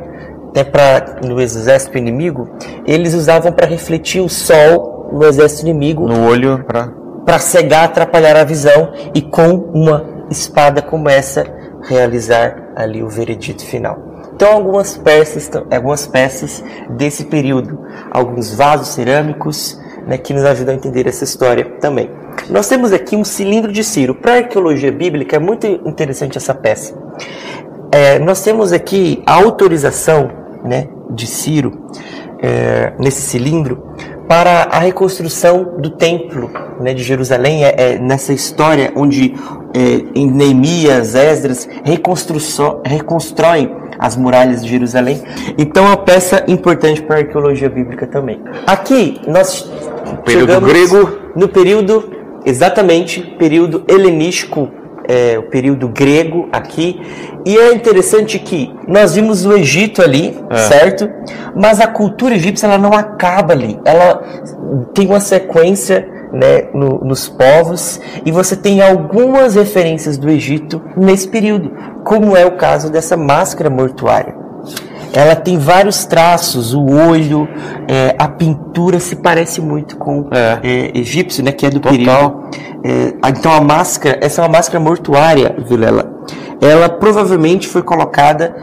né, para no exército inimigo, eles usavam para refletir o sol no exército inimigo No olho para. para cegar, atrapalhar a visão e com uma espada como essa realizar ali o veredito final. Então algumas peças, algumas peças desse período, alguns vasos cerâmicos né, que nos ajudam a entender essa história também. Nós temos aqui um cilindro de Ciro. Para a arqueologia bíblica é muito interessante essa peça. É, nós temos aqui a autorização né, de Ciro é, nesse cilindro para a reconstrução do templo né, de Jerusalém, é, é nessa história onde é, em Neemias, Esdras reconstruem as muralhas de Jerusalém. Então é uma peça importante para a arqueologia bíblica também. Aqui nós período grego no período exatamente período helenístico é, o período grego aqui. E é interessante que nós vimos o Egito ali, é. certo? Mas a cultura egípcia ela não acaba ali. Ela tem uma sequência né, no, nos povos e você tem algumas referências do Egito nesse período, como é o caso dessa máscara mortuária. Ela tem vários traços, o olho, é, a pintura se parece muito com é. É, egípcio, né, que é do Total. período. É, então a máscara, essa é uma máscara mortuária, Vilela. Ela provavelmente foi colocada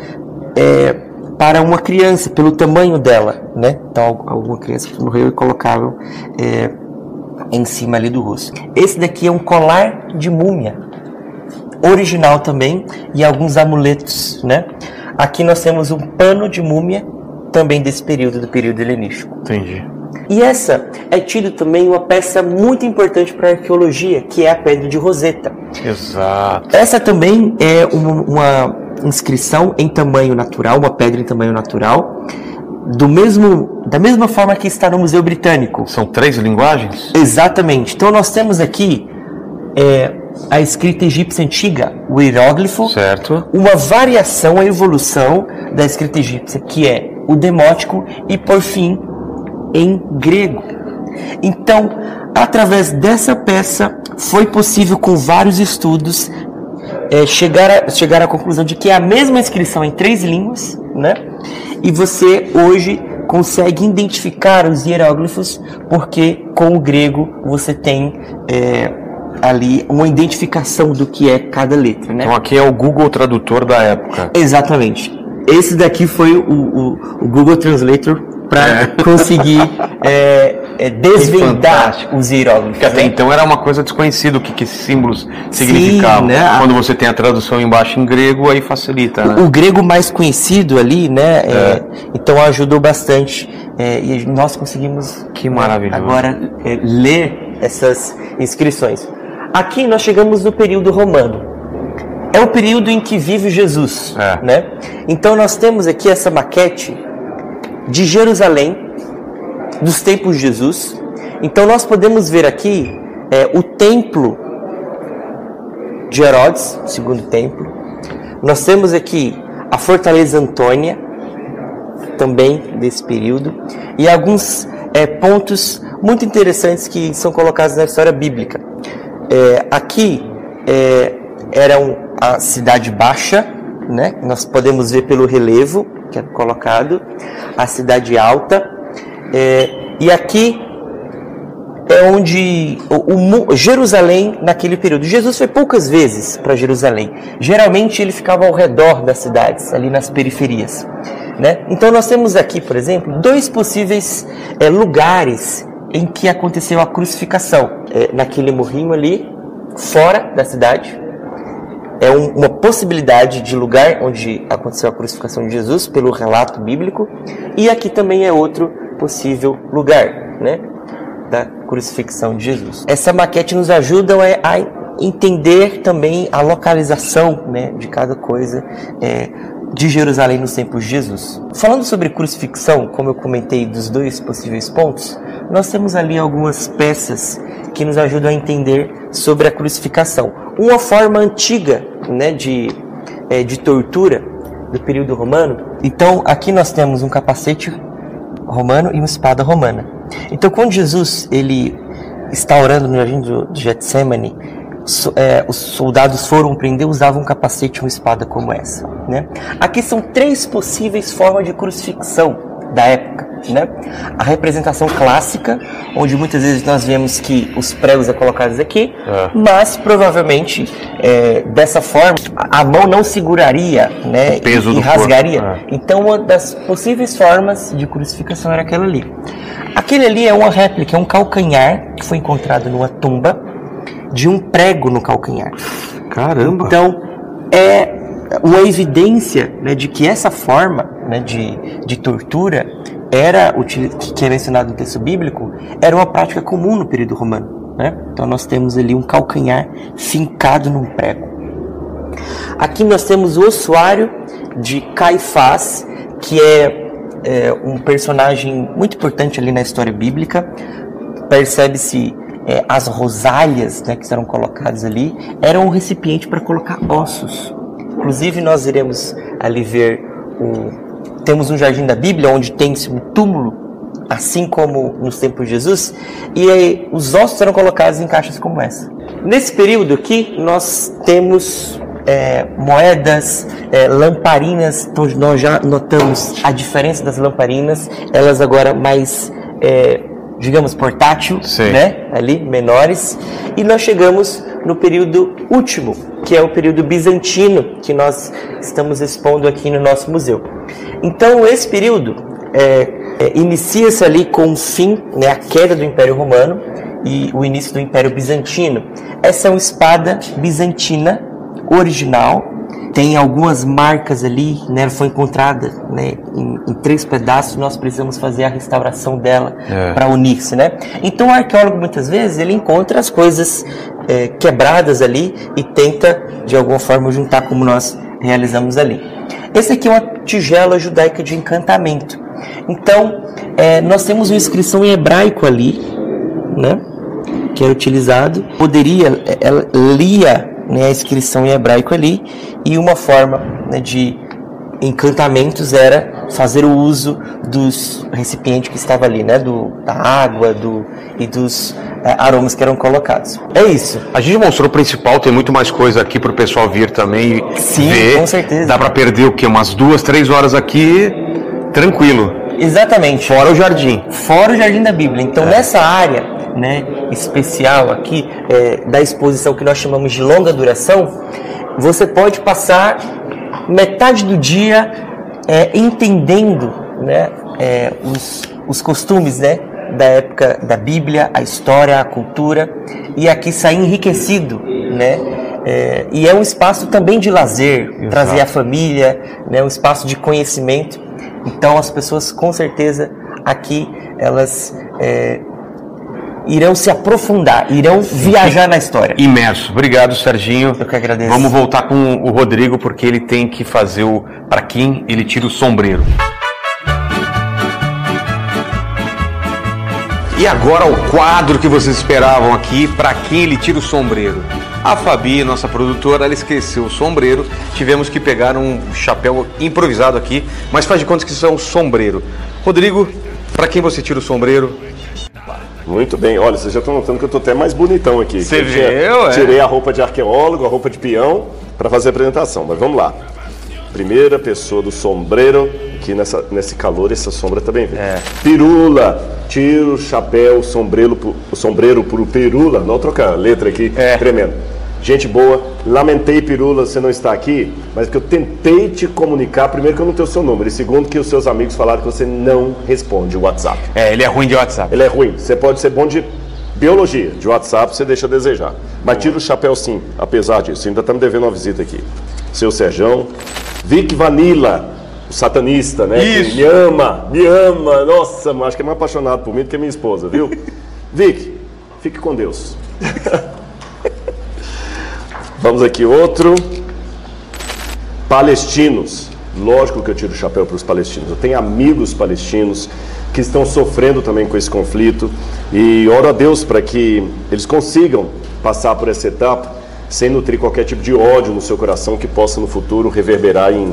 é, para uma criança, pelo tamanho dela, né? Então alguma criança que morreu e colocava é, em cima ali do rosto. Esse daqui é um colar de múmia, original também, e alguns amuletos, né? Aqui nós temos um pano de múmia, também desse período, do período helenístico. Entendi. E essa é tido também uma peça muito importante para a arqueologia, que é a Pedra de Roseta. Exato. Essa também é uma, uma inscrição em tamanho natural, uma pedra em tamanho natural, do mesmo, da mesma forma que está no Museu Britânico. São três linguagens? Exatamente. Então nós temos aqui é, a escrita egípcia antiga, o hieróglifo, certo. uma variação, a evolução da escrita egípcia, que é o demótico, e por fim, em grego. Então, através dessa peça, foi possível, com vários estudos, é, chegar, a, chegar à conclusão de que é a mesma inscrição em três línguas, né? E você hoje consegue identificar os hieróglifos, porque com o grego você tem é, ali uma identificação do que é cada letra, né? Então aqui é o Google Tradutor da época. Exatamente. Esse daqui foi o, o, o Google Translator para é. conseguir é, <laughs> é, desvendar os hieróglifos. Porque até né? então era uma coisa desconhecida o que, que esses símbolos significavam. Sim, né? Quando você tem a tradução embaixo em grego, aí facilita. Né? O, o, grego mais conhecido ali, né? É, é. então ajudou bastante. É, e nós conseguimos que maravilhoso. agora ler essas inscrições. Aqui nós chegamos no período romano. É o período em que vive Jesus, é. né? Então nós temos aqui essa maquete de Jerusalém dos tempos de Jesus. Então nós podemos ver aqui é, o templo de Herodes, segundo templo. Nós temos aqui a fortaleza Antônia, também desse período, e alguns é, pontos muito interessantes que são colocados na história bíblica. É, aqui é, era a cidade baixa, né? Nós podemos ver pelo relevo que é colocado, a cidade alta, é, e aqui é onde o, o, Jerusalém naquele período. Jesus foi poucas vezes para Jerusalém. Geralmente ele ficava ao redor das cidades, ali nas periferias. Né? Então nós temos aqui, por exemplo, dois possíveis é, lugares em que aconteceu a crucificação. É, naquele morrinho ali, fora da cidade. É um, uma possibilidade de lugar onde aconteceu a crucificação de Jesus, pelo relato bíblico. E aqui também é outro possível lugar, né? Da crucifixão de Jesus. Essa maquete nos ajuda a, entender também a localização né, de cada coisa. É, de Jerusalém nos tempos de Jesus. Falando sobre crucifixão, como eu comentei dos dois possíveis pontos, nós temos ali algumas peças que nos ajudam a entender sobre a crucificação. Uma forma antiga né, de, é, de tortura do período romano. Então, aqui nós temos um capacete romano e uma espada romana. Então, quando Jesus ele está orando no jardim do Getsemane, é, os soldados foram prender usavam um capacete e uma espada como essa. Né? Aqui são três possíveis formas de crucifixão da época. Né? A representação clássica, onde muitas vezes nós vemos que os pregos são colocados aqui, é. mas provavelmente é, dessa forma a mão não seguraria né, o peso e, e rasgaria. É. Então, uma das possíveis formas de crucificação era aquela ali. Aquele ali é uma réplica, é um calcanhar que foi encontrado numa tumba de um prego no calcanhar. Caramba! Então, é uma evidência né, de que essa forma né, de, de tortura era que é mencionado no texto bíblico era uma prática comum no período romano. Né? Então nós temos ali um calcanhar fincado num prego. Aqui nós temos o ossuário de Caifás, que é, é um personagem muito importante ali na história bíblica. Percebe-se é, as rosálias né, que eram colocadas ali, eram um recipiente para colocar ossos. Inclusive nós iremos ali ver o temos um jardim da Bíblia onde tem-se um túmulo, assim como nos tempos de Jesus, e aí, os ossos eram colocados em caixas como essa. Nesse período aqui, nós temos é, moedas, é, lamparinas, então nós já notamos a diferença das lamparinas, elas agora mais, é, digamos, portátil, Sim. né? ali, menores, e nós chegamos no período último, que é o período bizantino, que nós estamos expondo aqui no nosso museu. Então, esse período é, é, inicia-se ali com o fim, né, a queda do Império Romano e o início do Império Bizantino. Essa é uma espada bizantina original, tem algumas marcas ali, né, foi encontrada né, em, em, três pedaços, nós precisamos fazer a restauração dela É. para unir-se, né? Então o arqueólogo muitas vezes ele encontra as coisas é, quebradas ali e tenta de alguma forma juntar como nós realizamos ali. Esse aqui é uma tigela judaica de encantamento. Então é, nós temos uma inscrição em hebraico ali, né? Que era utilizado. Poderia, ela lia né, a inscrição em hebraico ali e uma forma né, de encantamentos era fazer o uso dos recipientes que estava ali, né, do, da água do, e dos é, aromas que eram colocados. É isso. A gente mostrou o principal, tem muito mais coisa aqui pro pessoal vir também e Sim, ver. com certeza. Dá pra perder o quê? Umas duas, três horas aqui, tranquilo. Exatamente. Fora o jardim. Fora o Jardim da Bíblia. Então, nessa área né, especial aqui é, da exposição que nós chamamos de longa duração, você pode passar metade do dia é, entendendo né, é, os, os costumes né, da época da Bíblia, a história, a cultura, e aqui sair enriquecido. Né? É, e é um espaço também de lazer, trazer a família, né, um espaço de conhecimento. Então as pessoas com certeza aqui elas é, irão se aprofundar, irão viajar na história. Imerso. Obrigado, Serginho. Eu que agradeço. Vamos voltar com o Rodrigo, porque ele tem que fazer o. Para quem ele tira o sombreiro. E agora o quadro que vocês esperavam aqui, para quem ele tira o sombreiro. A Fabi, nossa produtora, ela esqueceu o sombreiro. Tivemos que pegar um chapéu improvisado aqui, mas faz de conta que isso é um sombreiro. Rodrigo, para quem você tira o sombreiro? Muito bem, olha, vocês já estão notando que eu tô até mais bonitão aqui. Você viu, é? Tirei a roupa de arqueólogo, a roupa de peão, para fazer a apresentação, mas vamos lá. Primeira pessoa do sombreiro, aqui nessa, nesse calor, essa sombra também vem. É. Pirula, tiro chapéu, o sombreiro, o sombreiro pro Pirula. Não trocar a letra aqui, É. tremendo. Gente boa, lamentei, Pirula, você não está aqui, mas que eu tentei te comunicar, primeiro que eu não tenho o seu número, e segundo que os seus amigos falaram que você não responde o WhatsApp. É, ele é ruim de WhatsApp. Ele é ruim. Você pode ser bom de biologia, de WhatsApp você deixa a desejar. Mas tira o chapéu sim, apesar disso. Ainda estamos devendo uma visita aqui. Seu Serjão, Vic Vanilla, o satanista, né? Isso. Que me ama, me ama. Nossa, acho que é mais apaixonado por mim do que minha esposa, viu? <laughs> Vic, fique com Deus. <laughs> Vamos aqui outro. Palestinos. Lógico que eu tiro o chapéu para os palestinos. Eu tenho amigos palestinos que estão sofrendo também com esse conflito e oro a Deus para que eles consigam passar por essa etapa sem nutrir qualquer tipo de ódio no seu coração que possa no futuro reverberar em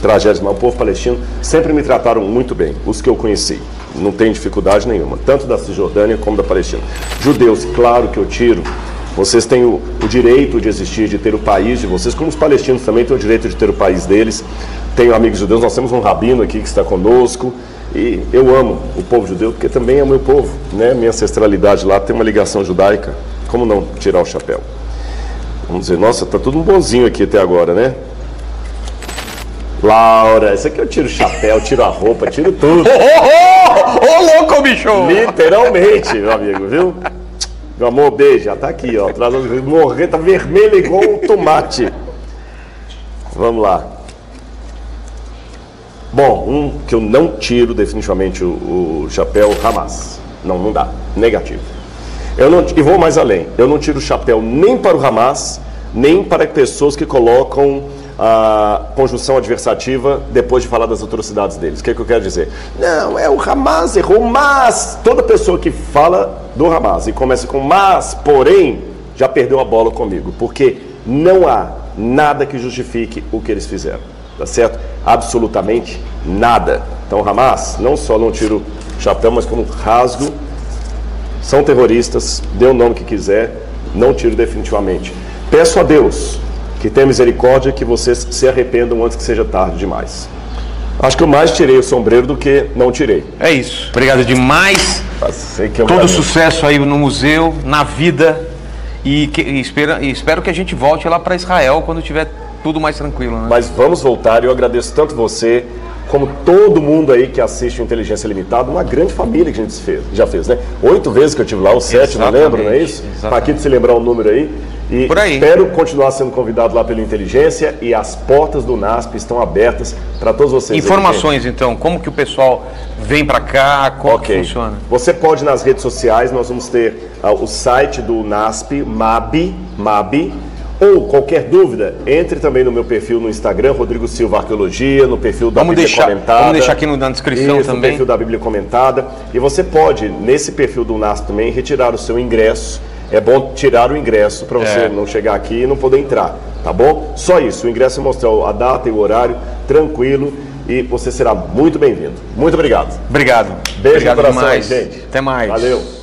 tragédias. Mas o povo palestino sempre me trataram muito bem, os que eu conheci. Não tem dificuldade nenhuma, tanto da Cisjordânia como da Palestina. Judeus, claro que eu tiro. Vocês têm o, o direito de existir, de ter o país de vocês, como os palestinos também têm o direito de ter o país deles. Tenho amigos judeus, nós temos um rabino aqui que está conosco. E eu amo o povo judeu, porque também é o meu povo, né? Minha ancestralidade lá tem uma ligação judaica. Como não tirar o chapéu? Vamos dizer, nossa, tá tudo um bonzinho aqui até agora, né? Laura, isso aqui eu tiro o chapéu, tiro a roupa, tiro tudo. Ô, ô, ô, ô, louco, bicho! Literalmente, meu amigo, viu? Meu amor, beijo. Já tá aqui, ó. Traz morrer, tá vermelho igual um tomate. Vamos lá. Bom, um que eu não tiro definitivamente o, o chapéu Hamas. Não, não dá. Negativo. Eu não, e vou mais além. Eu não tiro o chapéu nem para o Hamas, nem para pessoas que colocam a conjunção adversativa depois de falar das atrocidades deles. O que, é que eu quero dizer? Não, é o Hamas errou, mas toda pessoa que fala do Hamas e começa com mas, porém, já perdeu a bola comigo, porque não há nada que justifique o que eles fizeram, tá certo? Absolutamente nada. Então, Hamas, não só não tiro chapéu, mas como rasgo, são terroristas, dê o nome que quiser, não tiro definitivamente. Peço a Deus que tenha misericórdia que vocês se arrependam antes que seja tarde demais. Acho que eu mais tirei o sombreiro do que não tirei. É isso. Obrigado demais. Um Todo sucesso aí no museu, na vida. E, que, e, espera, e espero que a gente volte lá para Israel quando tiver tudo mais tranquilo. Né? Mas vamos voltar. Eu agradeço tanto você, como todo mundo aí que assiste o Inteligência Limitada, uma grande família que a gente fez, já fez, né? Oito vezes que eu tive lá, ou sete, não lembro, não é isso? Para de se lembrar o número aí. E Por aí. espero continuar sendo convidado lá pela Inteligência e as portas do NASP estão abertas para todos vocês. Informações, aí, então, como que o pessoal vem para cá, como okay. que funciona? Você pode nas redes sociais, nós vamos ter uh, o site do NASP, MAB, MAB, ou qualquer dúvida, entre também no meu perfil no Instagram, Rodrigo Silva Arqueologia, no perfil da vamos Bíblia deixar, Comentada. Vamos deixar aqui na descrição isso, também. no perfil da Bíblia Comentada. E você pode, nesse perfil do NASP também, retirar o seu ingresso é bom tirar o ingresso para você é. não chegar aqui e não poder entrar, tá bom? Só isso, o ingresso é mostrar a data e o horário, tranquilo, e você será muito bem-vindo. Muito obrigado. Obrigado. Beijo obrigado no coração, demais. gente. Até mais. Valeu.